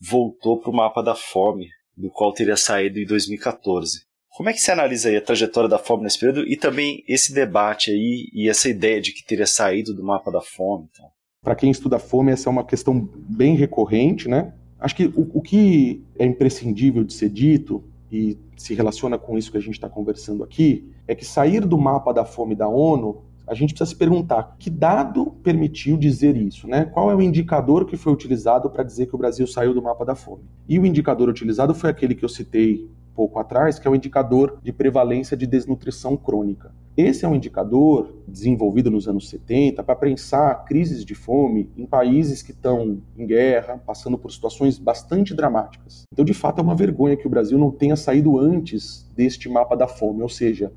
voltou para o mapa da fome, do qual teria saído em 2014. Como é que você analisa aí a trajetória da fome nesse período e também esse debate aí e essa ideia de que teria saído do mapa da fome? Então?
Para quem estuda fome, essa é uma questão bem recorrente, né? Acho que o, o que é imprescindível de ser dito e se relaciona com isso que a gente está conversando aqui é que sair do mapa da fome da ONU a gente precisa se perguntar que dado permitiu dizer isso, né? Qual é o indicador que foi utilizado para dizer que o Brasil saiu do mapa da fome? E o indicador utilizado foi aquele que eu citei pouco atrás, que é o indicador de prevalência de desnutrição crônica. Esse é um indicador desenvolvido nos anos 70 para pensar crises de fome em países que estão em guerra, passando por situações bastante dramáticas. Então, de fato, é uma vergonha que o Brasil não tenha saído antes deste mapa da fome, ou seja,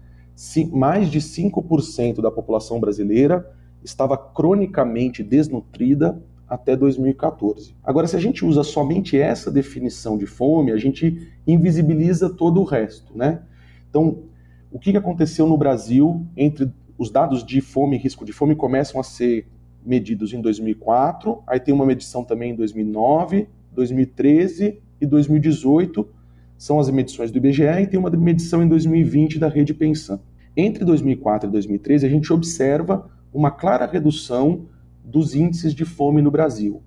mais de 5% da população brasileira estava cronicamente desnutrida até 2014. Agora, se a gente usa somente essa definição de fome, a gente invisibiliza todo o resto, né? Então, o que aconteceu no Brasil entre os dados de fome e risco de fome começam a ser medidos em 2004, aí tem uma medição também em 2009, 2013 e 2018, são as medições do IBGE e tem uma medição em 2020 da Rede Pensão. Entre 2004 e 2013, a gente observa uma clara redução dos índices de fome no Brasil.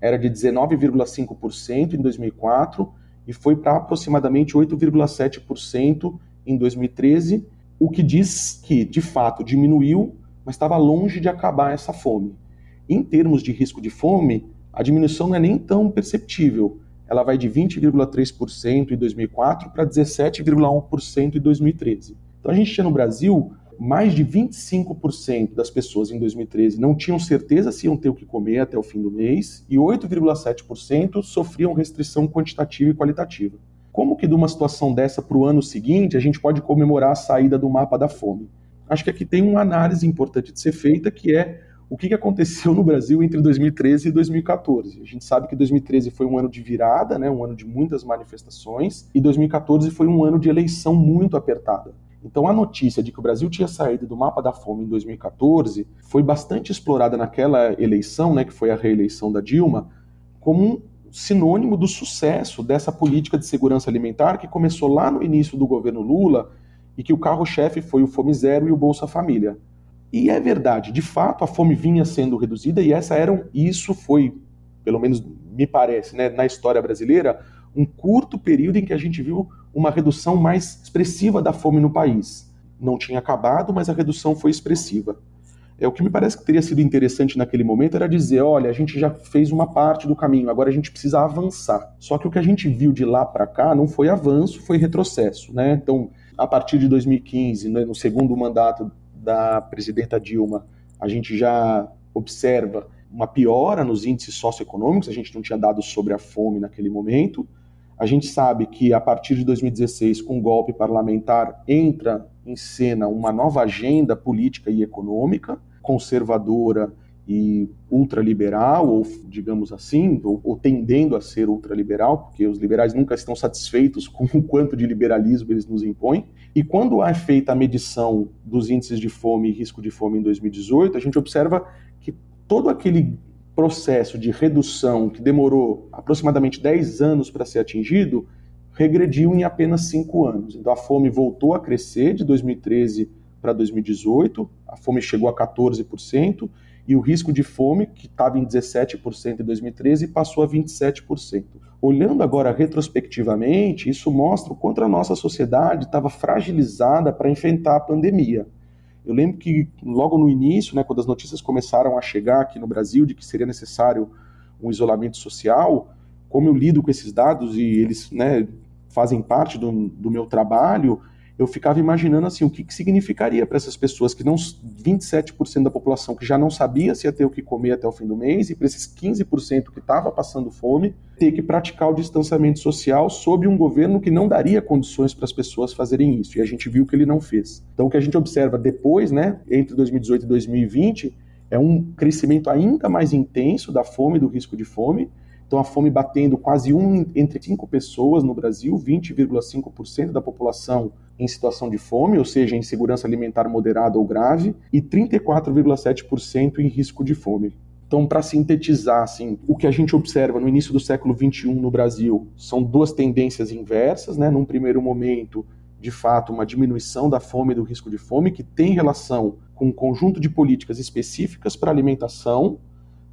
Era de 19,5% em 2004 e foi para aproximadamente 8,7% em 2013 o que diz que, de fato, diminuiu, mas estava longe de acabar essa fome. Em termos de risco de fome, a diminuição não é nem tão perceptível. Ela vai de 20,3% em 2004 para 17,1% em 2013. Então a gente tinha no Brasil mais de 25% das pessoas em 2013 não tinham certeza se iam ter o que comer até o fim do mês e 8,7% sofriam restrição quantitativa e qualitativa. Como que de uma situação dessa para o ano seguinte a gente pode comemorar a saída do mapa da fome? Acho que aqui tem uma análise importante de ser feita que é o que aconteceu no Brasil entre 2013 e 2014. A gente sabe que 2013 foi um ano de virada, né, um ano de muitas manifestações, e 2014 foi um ano de eleição muito apertada. Então a notícia de que o Brasil tinha saído do mapa da fome em 2014 foi bastante explorada naquela eleição, né, que foi a reeleição da Dilma, como um sinônimo do sucesso dessa política de segurança alimentar que começou lá no início do governo Lula e que o carro-chefe foi o Fome Zero e o Bolsa Família. E é verdade, de fato a fome vinha sendo reduzida e essa era isso foi, pelo menos me parece, né, na história brasileira, um curto período em que a gente viu uma redução mais expressiva da fome no país. Não tinha acabado, mas a redução foi expressiva. É o que me parece que teria sido interessante naquele momento era dizer, olha, a gente já fez uma parte do caminho, agora a gente precisa avançar. Só que o que a gente viu de lá para cá não foi avanço, foi retrocesso, né? Então, a partir de 2015, né, no segundo mandato da presidenta Dilma, a gente já observa uma piora nos índices socioeconômicos, a gente não tinha dados sobre a fome naquele momento. A gente sabe que a partir de 2016, com o golpe parlamentar, entra em cena uma nova agenda política e econômica, conservadora e ultraliberal, ou digamos assim, ou, ou, tendendo a ser ultraliberal, porque os liberais nunca estão satisfeitos com o quanto de liberalismo eles nos impõem. E quando é feita a medição dos índices de fome e risco de fome em 2018, a gente observa que todo aquele processo de redução que demorou aproximadamente 10 anos para ser atingido, regrediu em apenas 5 anos. Então a fome voltou a crescer de 2013 para 2018, a fome chegou a 14%, e o risco de fome, que estava em 17% em 2013, passou a 27%. Olhando agora retrospectivamente, isso mostra o quanto a nossa sociedade estava fragilizada para enfrentar a pandemia. Eu lembro que logo no início, né, quando as notícias começaram a chegar aqui no Brasil de que seria necessário um isolamento social, como eu lido com esses dados e eles né, fazem parte do, do meu trabalho, eu ficava imaginando assim o que, que significaria para essas pessoas que não 27% da população que já não sabia se ia ter o que comer até o fim do mês e para esses 15% que estava passando fome ter que praticar o distanciamento social sob um governo que não daria condições para as pessoas fazerem isso e a gente viu que ele não fez. Então o que a gente observa depois, né, entre 2018 e 2020 é um crescimento ainda mais intenso da fome do risco de fome então, a fome batendo quase um entre cinco pessoas no Brasil, 20,5% da população em situação de fome, ou seja, em segurança alimentar moderada ou grave, e 34,7% em risco de fome. Então, para sintetizar, assim, o que a gente observa no início do século XXI no Brasil são duas tendências inversas, né? Num primeiro momento, de fato, uma diminuição da fome e do risco de fome, que tem relação com um conjunto de políticas específicas para alimentação,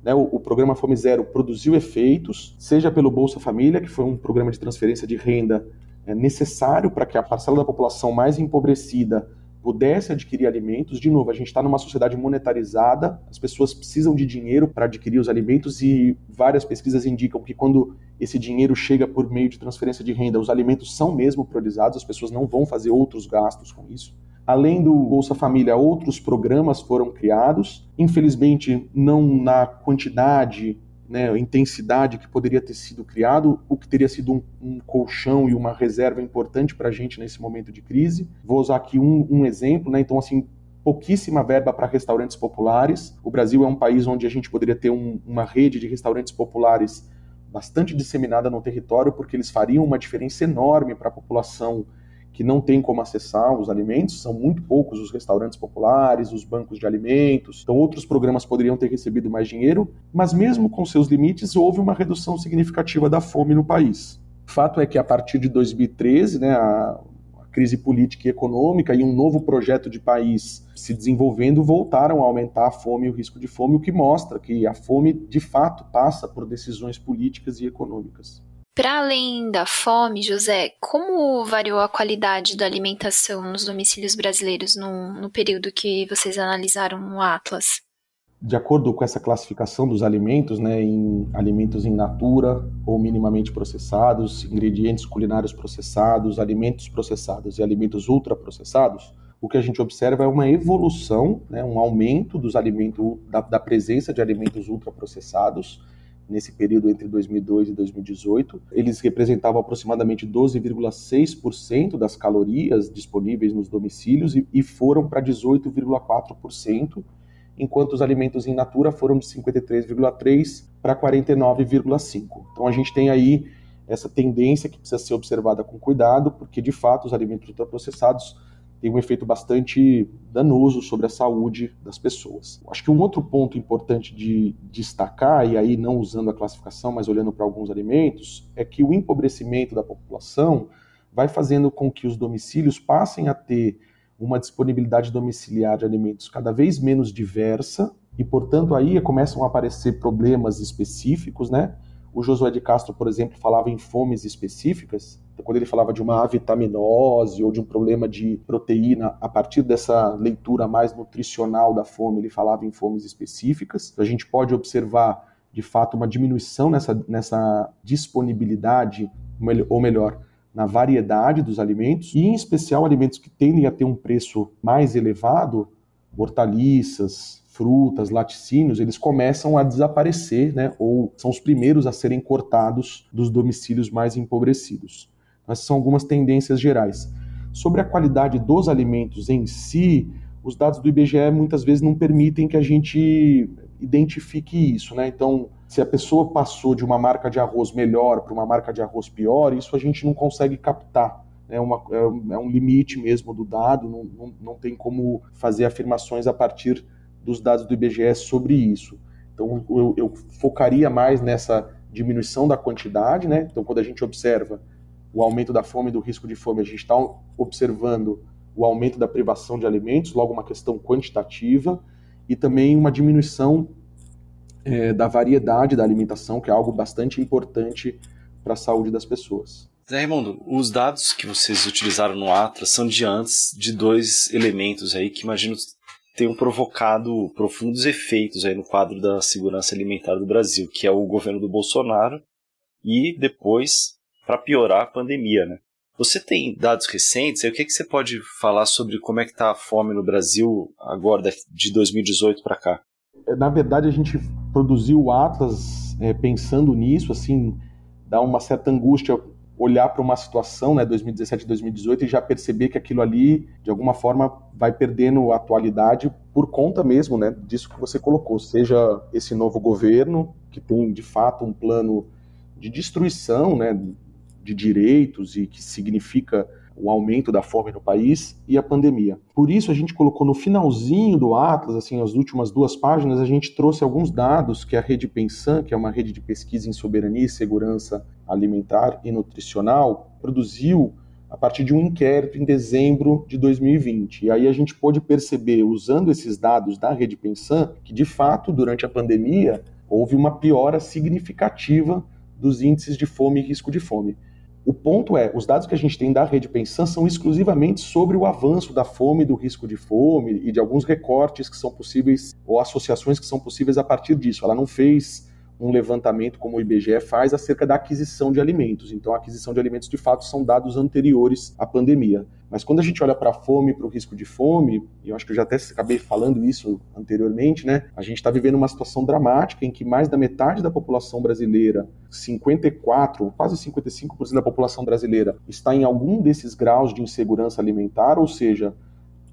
né, o, o, programa Fome Zero produziu efeitos, seja pelo Bolsa Família, que foi um programa de transferência de renda é, necessário para que a parcela da população mais empobrecida pudesse adquirir alimentos. De novo, a gente está numa sociedade monetarizada, as pessoas precisam de dinheiro para adquirir os alimentos e várias pesquisas indicam que quando esse dinheiro chega por meio de transferência de renda, os alimentos são mesmo priorizados, as pessoas não vão fazer outros gastos com isso. Além do Bolsa Família, outros programas foram criados, infelizmente não na quantidade, né, intensidade que poderia ter sido criado, o que teria sido um, um colchão e uma reserva importante para a gente nesse momento de crise. Vou usar aqui um, um exemplo, né, então assim, pouquíssima verba para restaurantes populares. O Brasil é um país onde a gente poderia ter um, uma rede de restaurantes populares bastante disseminada no território, porque eles fariam uma diferença enorme para a população que não tem como acessar os alimentos, são muito poucos os restaurantes populares, os bancos de alimentos, então outros programas poderiam ter recebido mais dinheiro, mas mesmo com seus limites, houve uma redução significativa da fome no país. Fato é que a partir de 2013, né, a, crise política e econômica e um novo projeto de país se desenvolvendo voltaram a aumentar a fome e o risco de fome, o que mostra que a fome de fato passa por decisões políticas e econômicas.
Para além da fome, José, como variou a qualidade da alimentação nos domicílios brasileiros no, no período que vocês analisaram no Atlas?
De acordo com essa classificação dos alimentos, né, em alimentos in natura ou minimamente processados, ingredientes culinários processados, alimentos processados e alimentos ultraprocessados, o que a gente observa é uma evolução, né, um aumento dos alimentos, da, da presença de alimentos ultraprocessados nesse período entre 2002 e 2018. Eles representavam aproximadamente 12,6% das calorias disponíveis nos domicílios e, e foram para 18,4%, enquanto os alimentos in natura foram de 53,3% para 49,5%. Então a gente tem aí essa tendência que precisa ser observada com cuidado, porque de fato os alimentos ultraprocessados tem um efeito bastante danoso sobre a saúde das pessoas. Acho que um outro ponto importante de destacar, e aí não usando a classificação, mas olhando para alguns alimentos, é que o empobrecimento da população vai fazendo com que os domicílios passem a ter uma disponibilidade domiciliar de alimentos cada vez menos diversa e, portanto, aí começam a aparecer problemas específicos, né? O Josué de Castro, por exemplo, falava em fomes específicas. Então, quando ele falava de uma avitaminose ou de um problema de proteína, a partir dessa leitura mais nutricional da fome, ele falava em fomes específicas. A gente pode observar, de fato, uma diminuição nessa, nessa disponibilidade, ou melhor, na variedade dos alimentos, e em especial alimentos que tendem a ter um preço mais elevado, hortaliças, frutas, laticínios, eles começam a desaparecer, né, ou são os primeiros a serem cortados dos domicílios mais empobrecidos. Essas são algumas tendências gerais. Sobre a qualidade dos alimentos em si, os dados do IBGE muitas vezes não permitem que a gente identifique isso, né? Então, se a pessoa passou de uma marca de arroz melhor para uma marca de arroz pior, isso a gente não consegue captar. É, uma, é, é um limite mesmo do dado, não, não, não tem como fazer afirmações a partir dos dados do IBGE sobre isso. Então, eu, eu focaria mais nessa diminuição da quantidade, né? Então, quando a gente observa o aumento da fome e do risco de fome, a gente está observando o aumento da privação de alimentos, logo uma questão quantitativa, e também uma diminuição é, da variedade da alimentação, que é algo bastante importante para a saúde das pessoas.
Zé Raimundo, os dados que vocês utilizaram no Atlas são de antes de dois elementos aí que imagino tenham provocado profundos efeitos aí no quadro da segurança alimentar do Brasil, que é o governo do Bolsonaro e depois, para piorar, a pandemia, né? Você tem dados recentes? o que, é que você pode falar sobre como é que está a fome no Brasil agora, de 2018 para cá?
É, na verdade, a gente produziu o Atlas é, pensando nisso, assim, dá uma certa angústia olhar para uma situação, né, 2017 2018, e já perceber que aquilo ali, de alguma forma, vai perdendo atualidade por conta mesmo né, disso que você colocou, seja esse novo governo, que tem de fato um plano de destruição né, de direitos e que significa o aumento da fome no país e a pandemia. Por isso a gente colocou no finalzinho do Atlas, assim, as últimas duas páginas, a gente trouxe alguns dados que a Rede Pensan, que é uma rede de pesquisa em soberania e segurança alimentar e nutricional, produziu a partir de um inquérito em dezembro de 2020. E aí a gente pôde perceber, usando esses dados da Rede Pensan, que de fato, durante a pandemia, houve uma piora significativa dos índices de fome e risco de fome. O ponto é, os dados que a gente tem da rede Pensan são exclusivamente sobre o avanço da fome, do risco de fome e de alguns recortes que são possíveis ou associações que são possíveis a partir disso. Ela não fez um levantamento como o IBGE faz acerca da aquisição de alimentos. Então, a aquisição de alimentos, de fato, são dados anteriores à pandemia. Mas quando a gente olha para a fome, para o risco de fome, e eu acho que eu já até acabei falando isso anteriormente, né? A gente está vivendo uma situação dramática em que mais da metade da população brasileira, 54, quase 55% da população brasileira, está em algum desses graus de insegurança alimentar, ou seja,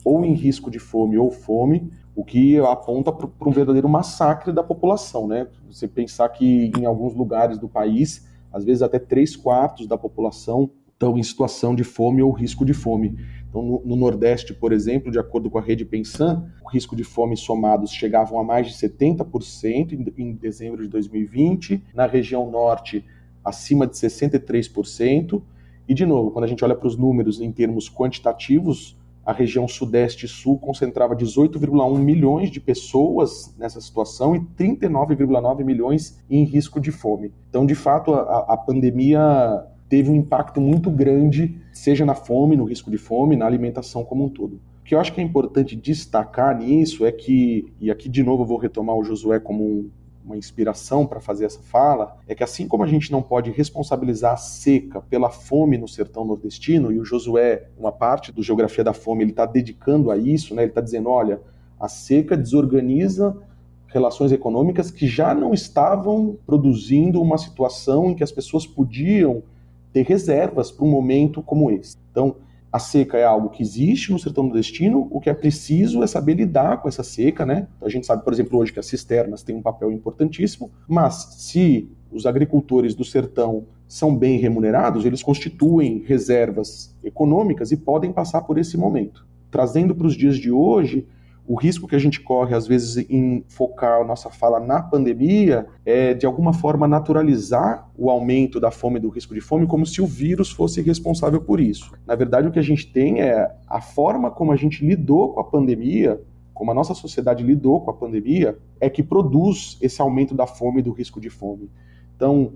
ou em risco de fome ou fome, o que aponta para um verdadeiro massacre da população, né? Você pensar que em alguns lugares do país, às vezes até três quartos da população estão em situação de fome ou risco de fome. Então, no, no, Nordeste, por exemplo, de acordo com a rede Pensan, o risco de fome somados chegavam a mais de 70% em, em dezembro de 2020, na região Norte, acima de 63%. E, de novo, quando a gente olha para os números em termos quantitativos, a região Sudeste e Sul concentrava 18,1 milhões de pessoas nessa situação e 39,9 milhões em risco de fome. Então, de fato, a, a pandemia teve um impacto muito grande, seja na fome, no risco de fome, na alimentação como um todo. O que eu acho que é importante destacar nisso é que, e aqui de novo eu vou retomar o Josué como um, uma inspiração para fazer essa fala, é que assim como a gente não pode responsabilizar a seca pela fome no sertão nordestino, e o Josué, uma parte do Geografia da Fome, ele está dedicando a isso, né? ele está dizendo, olha, a seca desorganiza relações econômicas que já não estavam produzindo uma situação em que as pessoas podiam ter reservas para um momento como esse. Então, a seca é algo que existe no sertão nordestino, o que é preciso é saber lidar com essa seca, né? A gente sabe, por exemplo, hoje que as cisternas têm um papel importantíssimo, mas se os agricultores do sertão são bem remunerados, eles constituem reservas econômicas e podem passar por esse momento. Trazendo para os dias de hoje, o risco que a gente corre, às vezes, em focar a nossa fala na pandemia é, de alguma forma, naturalizar o aumento da fome do risco de fome como se o vírus fosse responsável por isso. Na verdade, o que a gente tem é a forma como a gente lidou com a pandemia, como a nossa sociedade lidou com a pandemia, é que produz esse aumento da fome e do risco de fome. Então,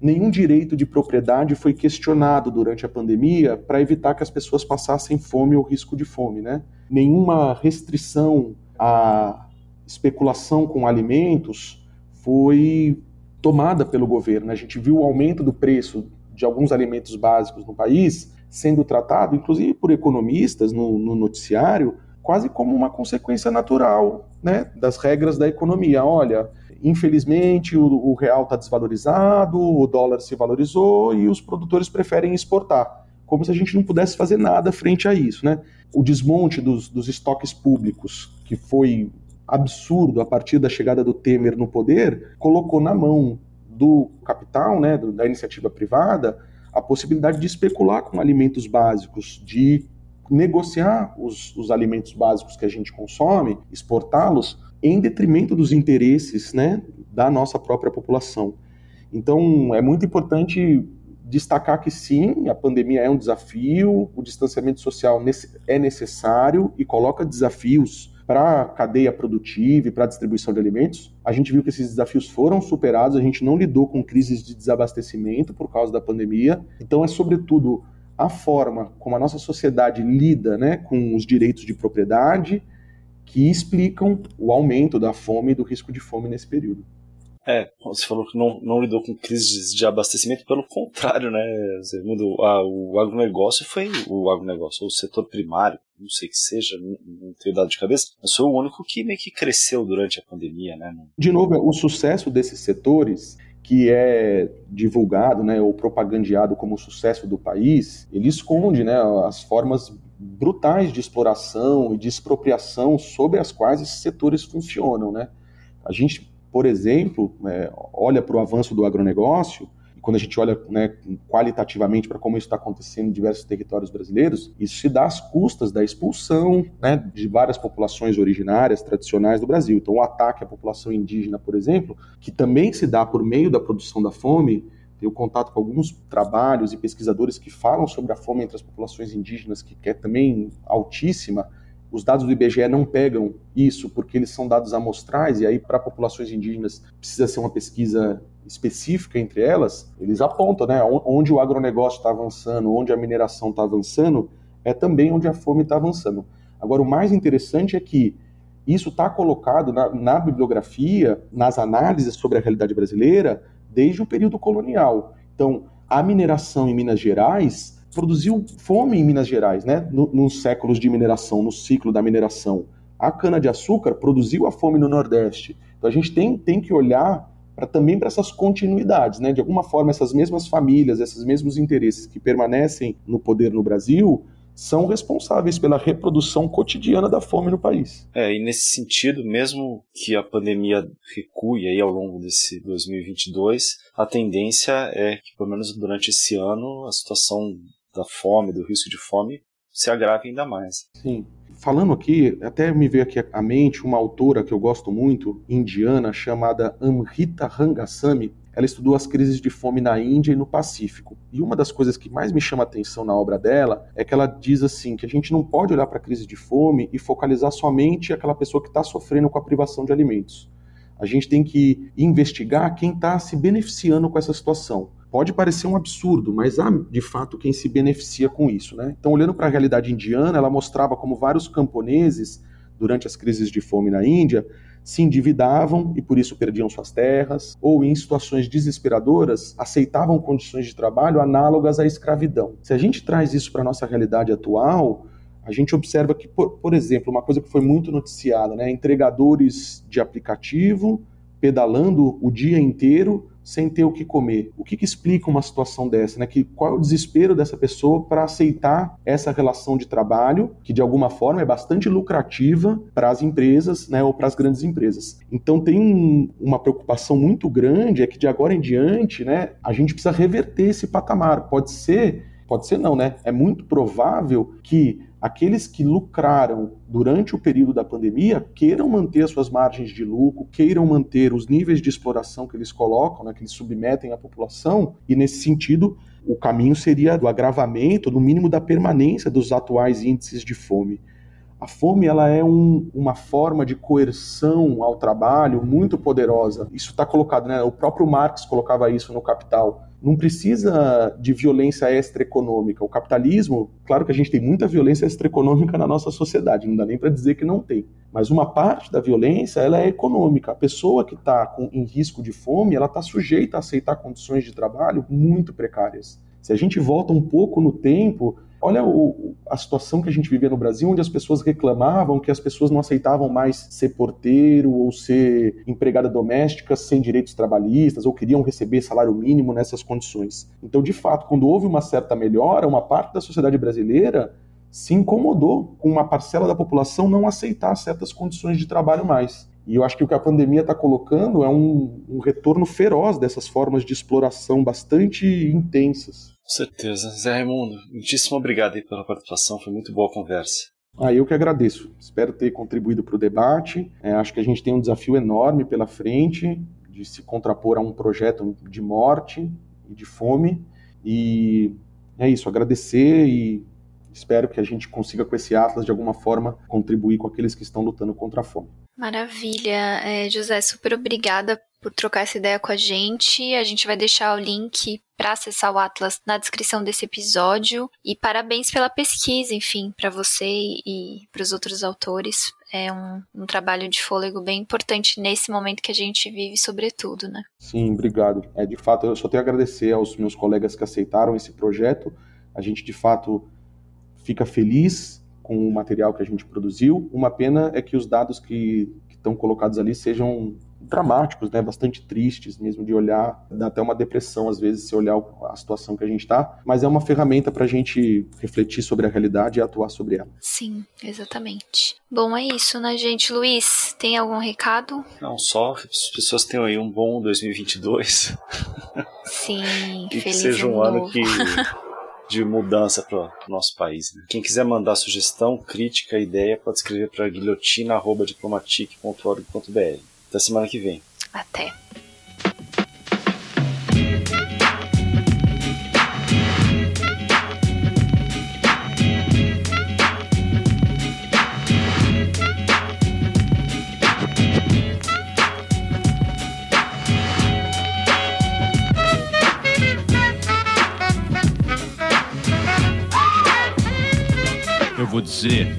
nenhum direito de propriedade foi questionado durante a pandemia para evitar que as pessoas passassem fome ou risco de fome, né? Nenhuma restrição à especulação com alimentos foi tomada pelo governo. A gente viu o aumento do preço de alguns alimentos básicos no país sendo tratado, inclusive por economistas no, no noticiário, quase como uma consequência natural né, das regras da economia. Olha, infelizmente o, o real está desvalorizado, o dólar se valorizou e os produtores preferem exportar, como se a gente não pudesse fazer nada frente a isso. Né? O desmonte dos, dos estoques públicos, que foi absurdo a partir da chegada do Temer no poder, colocou na mão do capital, né, da iniciativa privada, a possibilidade de especular com alimentos básicos, de negociar os, os alimentos básicos que a gente consome, exportá-los, em detrimento dos interesses né, da nossa própria população. Então, é muito importante destacar que sim, a pandemia é um desafio, o distanciamento social é necessário e coloca desafios para a cadeia produtiva e para a distribuição de alimentos. A gente viu que esses desafios foram superados, a gente não lidou com crises de desabastecimento por causa da pandemia. Então, é sobretudo a forma como a nossa sociedade lida né, com os direitos de propriedade que explicam o aumento da fome e do risco de fome nesse período.
É, você falou que não, não lidou com crises de abastecimento, pelo contrário, né? O, a, o agronegócio foi o agronegócio, o setor primário, não sei que seja, não, não tenho dado de cabeça, mas foi o único que meio que cresceu durante a pandemia, né?
De novo, o sucesso desses setores que é divulgado, né, ou propagandeado como sucesso do país, ele esconde, né, as formas brutais de exploração e de expropriação sobre as quais esses setores funcionam, né? A gente, por exemplo, é, olha para o avanço do agronegócio quando a gente olha né, qualitativamente para como isso está acontecendo em diversos territórios brasileiros, isso se dá às custas da expulsão né, de várias populações originárias, tradicionais do Brasil. Então, o ataque à população indígena, por exemplo, que também se dá por meio da produção da fome, tenho contato com alguns trabalhos e pesquisadores que falam sobre a fome entre as populações indígenas, que é também altíssima. Os dados do IBGE não pegam isso porque eles são dados amostrais e aí para populações indígenas precisa ser uma pesquisa específica entre elas, eles apontam, né, onde o agronegócio está avançando, onde a mineração está avançando, é também onde a fome está avançando. Agora, o mais interessante é que isso está colocado na, na, bibliografia, nas análises sobre a realidade brasileira, desde o período colonial. Então, a mineração em Minas Gerais produziu fome em Minas Gerais, né? nos séculos de mineração, no ciclo da mineração. A cana-de-açúcar produziu a fome no Nordeste. Então, a gente tem, tem que olhar para também para essas continuidades, né? De alguma forma, essas mesmas famílias, esses mesmos interesses que permanecem no poder no Brasil são responsáveis pela reprodução cotidiana da fome no país.
É, e nesse sentido, mesmo que a pandemia recue aí ao longo desse 2022, a tendência é que, pelo menos durante esse ano, a situação da fome, do risco de fome, se agrave ainda mais.
Sim falando aqui, até me veio aqui à mente uma autora que eu gosto muito, indiana, chamada Amrita Rangasamy. ela estudou as crises de fome na Índia e no Pacífico. E uma das coisas que mais me chama a atenção na obra dela é que ela diz assim que a gente não pode olhar para a crise de fome e focalizar somente aquela pessoa que está sofrendo com a privação de alimentos. A gente tem que investigar quem está se beneficiando com essa situação. Pode parecer um absurdo, mas há de fato quem se beneficia com isso. Né? Então, olhando para a realidade indiana, ela mostrava como vários camponeses, durante as crises de fome na Índia, se endividavam e por isso perdiam suas terras, ou em situações desesperadoras aceitavam condições de trabalho análogas à escravidão. Se a gente traz isso para a nossa realidade atual, a gente observa que, por, por, exemplo, uma coisa que foi muito noticiada, né, entregadores de aplicativo pedalando o dia inteiro sem ter o que comer. O que, que explica uma situação dessa? Né? Que, qual é o desespero dessa pessoa para aceitar essa relação de trabalho, que de alguma forma é bastante lucrativa para as empresas né, ou para as grandes empresas. Então tem uma preocupação muito grande, é que de agora em diante né, a gente precisa reverter esse patamar. Pode ser, pode ser não, né? É muito provável que aqueles que lucraram durante o período da pandemia queiram manter suas margens de lucro, queiram manter os níveis de exploração que eles colocam, né, que eles submetem à população, e nesse sentido, o caminho seria do agravamento, no mínimo da permanência dos atuais índices de fome. A fome ela é um, uma forma de coerção ao trabalho muito poderosa. Isso está colocado, né? O próprio Marx colocava isso no Capital. Não precisa de violência extraeconômica. O capitalismo, claro que a gente tem muita violência extraeconômica na nossa sociedade, não dá nem para dizer que não tem. Mas uma parte da violência ela é econômica. A pessoa que está em risco de fome, ela está sujeita a aceitar condições de trabalho muito precárias. Se a gente volta um pouco no tempo, Olha o, a situação que a gente vivia no Brasil, onde as pessoas reclamavam que as pessoas não aceitavam mais ser porteiro ou ser empregada doméstica sem direitos trabalhistas, ou queriam receber salário mínimo nessas condições. Então, de fato, quando houve uma certa melhora, uma parte da sociedade brasileira se incomodou com uma parcela da população não aceitar certas condições de trabalho mais. E eu acho que o que a pandemia está colocando é um, um retorno feroz dessas formas de exploração bastante intensas.
Com certeza. Zé Raimundo, muitíssimo obrigado aí pela participação, foi muito boa a conversa.
Ah, eu que agradeço. Espero ter contribuído para o debate. É, acho que a gente tem um desafio enorme pela frente de se contrapor a um projeto de morte e de fome. E é isso, agradecer e espero que a gente consiga com esse Atlas de alguma forma contribuir com aqueles que estão lutando contra a fome.
Maravilha. É, José, super obrigada por trocar essa ideia com a gente. A gente vai deixar o link para acessar o Atlas na descrição desse episódio. E parabéns pela pesquisa, enfim, para você e para os outros autores. É um, um, trabalho de fôlego bem importante nesse momento que a gente vive, sobretudo, né?
Sim, obrigado. É, de fato, eu só tenho a agradecer aos meus colegas que aceitaram esse projeto. A gente, de fato, fica feliz com o material que a gente produziu. Uma pena é que os dados que, que estão colocados ali sejam dramáticos, né, bastante tristes mesmo de olhar, dá até uma depressão às vezes se olhar a situação que a gente está, mas é uma ferramenta para a gente refletir sobre a realidade e atuar sobre ela.
Sim, exatamente. Bom, é isso, né, gente? Luiz, tem algum recado?
Não, só as pessoas tenham aí um bom 2022.
Sim, (laughs)
e que seja um ano, ano que de mudança para o nosso país. Né? Quem quiser mandar sugestão, crítica, ideia, pode escrever para guilhotina.diplomatic.org.br. Até semana que vem.
Até.
Eu vou dizer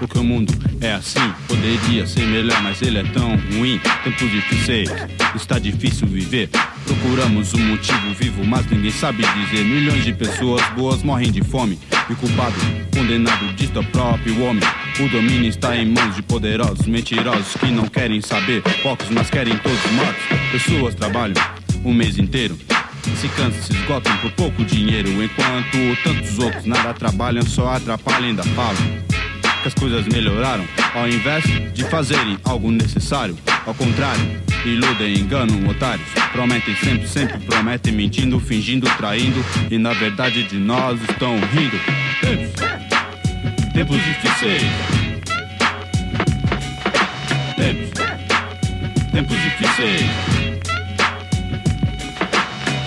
porque o mundo é assim, poderia ser melhor, mas ele é tão ruim. Tempos difíceis, está difícil viver. Procuramos um motivo vivo, mas ninguém sabe dizer. Milhões de pessoas boas morrem de fome. E culpado, condenado, diz o próprio homem. O domínio está em mãos de poderosos, mentirosos que não querem saber. Poucos, mas querem todos mortos. Pessoas trabalham um mês inteiro. Se cansam, se esgotam por pouco dinheiro. Enquanto tantos outros nada trabalham, só atrapalham, ainda falam que as coisas melhoraram. Ao invés de fazerem algo necessário, ao contrário, iludem, enganam otários. Prometem sempre, sempre prometem, mentindo, fingindo, traindo. E na verdade de nós estão rindo. Tempos, tempos difíceis. Tempos, tempos difíceis.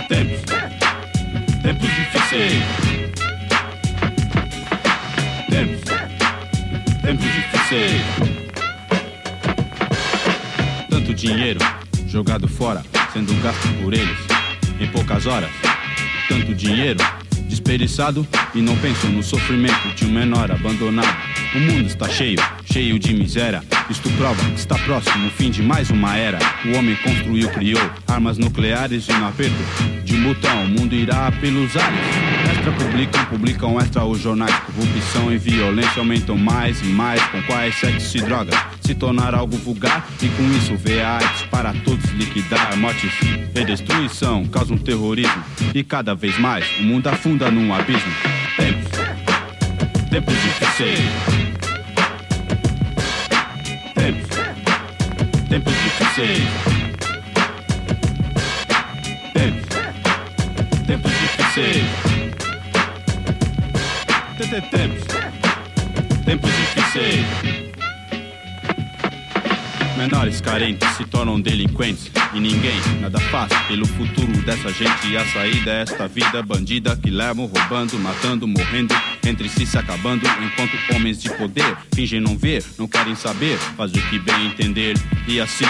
Tempos, tempos difíceis. Tempos, tempos difíceis. Tanto dinheiro jogado fora, sendo gasto por eles em poucas horas. Tanto dinheiro desperdiçado e não pensam no sofrimento de um menor abandonado. O mundo está cheio, cheio de miséria. Isto prova que está próximo o fim de mais uma era. O homem construiu, criou armas nucleares e no aperto de botão o mundo irá pelos ares. Extra publicam, publicam extra os jornais. Corrupção e violência aumentam mais e mais. Com quais sexo e drogas se tornar algo vulgar e com isso ver a arte para todos liquidar. Mortes e destruição causam terrorismo e cada vez mais o mundo afunda num abismo. Tempos, tempos difíceis. Tempos, tempos difíceis. Tempos, tempos difíceis. Tempos, tempos difíceis. Menores carentes se tornam delinquentes e ninguém nada faz pelo futuro dessa gente. E a saída é esta vida bandida que levam roubando, matando, morrendo, entre si se acabando. Enquanto homens de poder fingem não ver, não querem saber, faz o que bem entender. E assim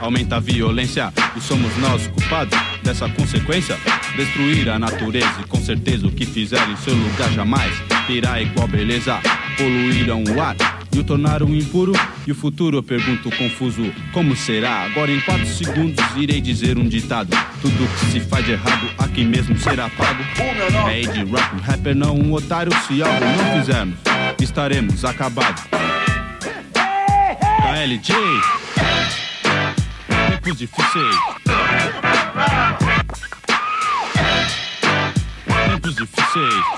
aumenta a violência e somos nós culpados dessa consequência. Destruir a natureza e com certeza o que fizer em seu lugar jamais terá igual beleza. Poluíram o ar e o tornaram impuro. E o futuro eu pergunto confuso: como será? Agora em 4 segundos irei dizer um ditado: tudo que se faz de errado aqui mesmo será pago. É de rap, um rapper não um otário. Se algo não fizermos, estaremos acabados. KLJ Tempos difíceis. Tempos difíceis.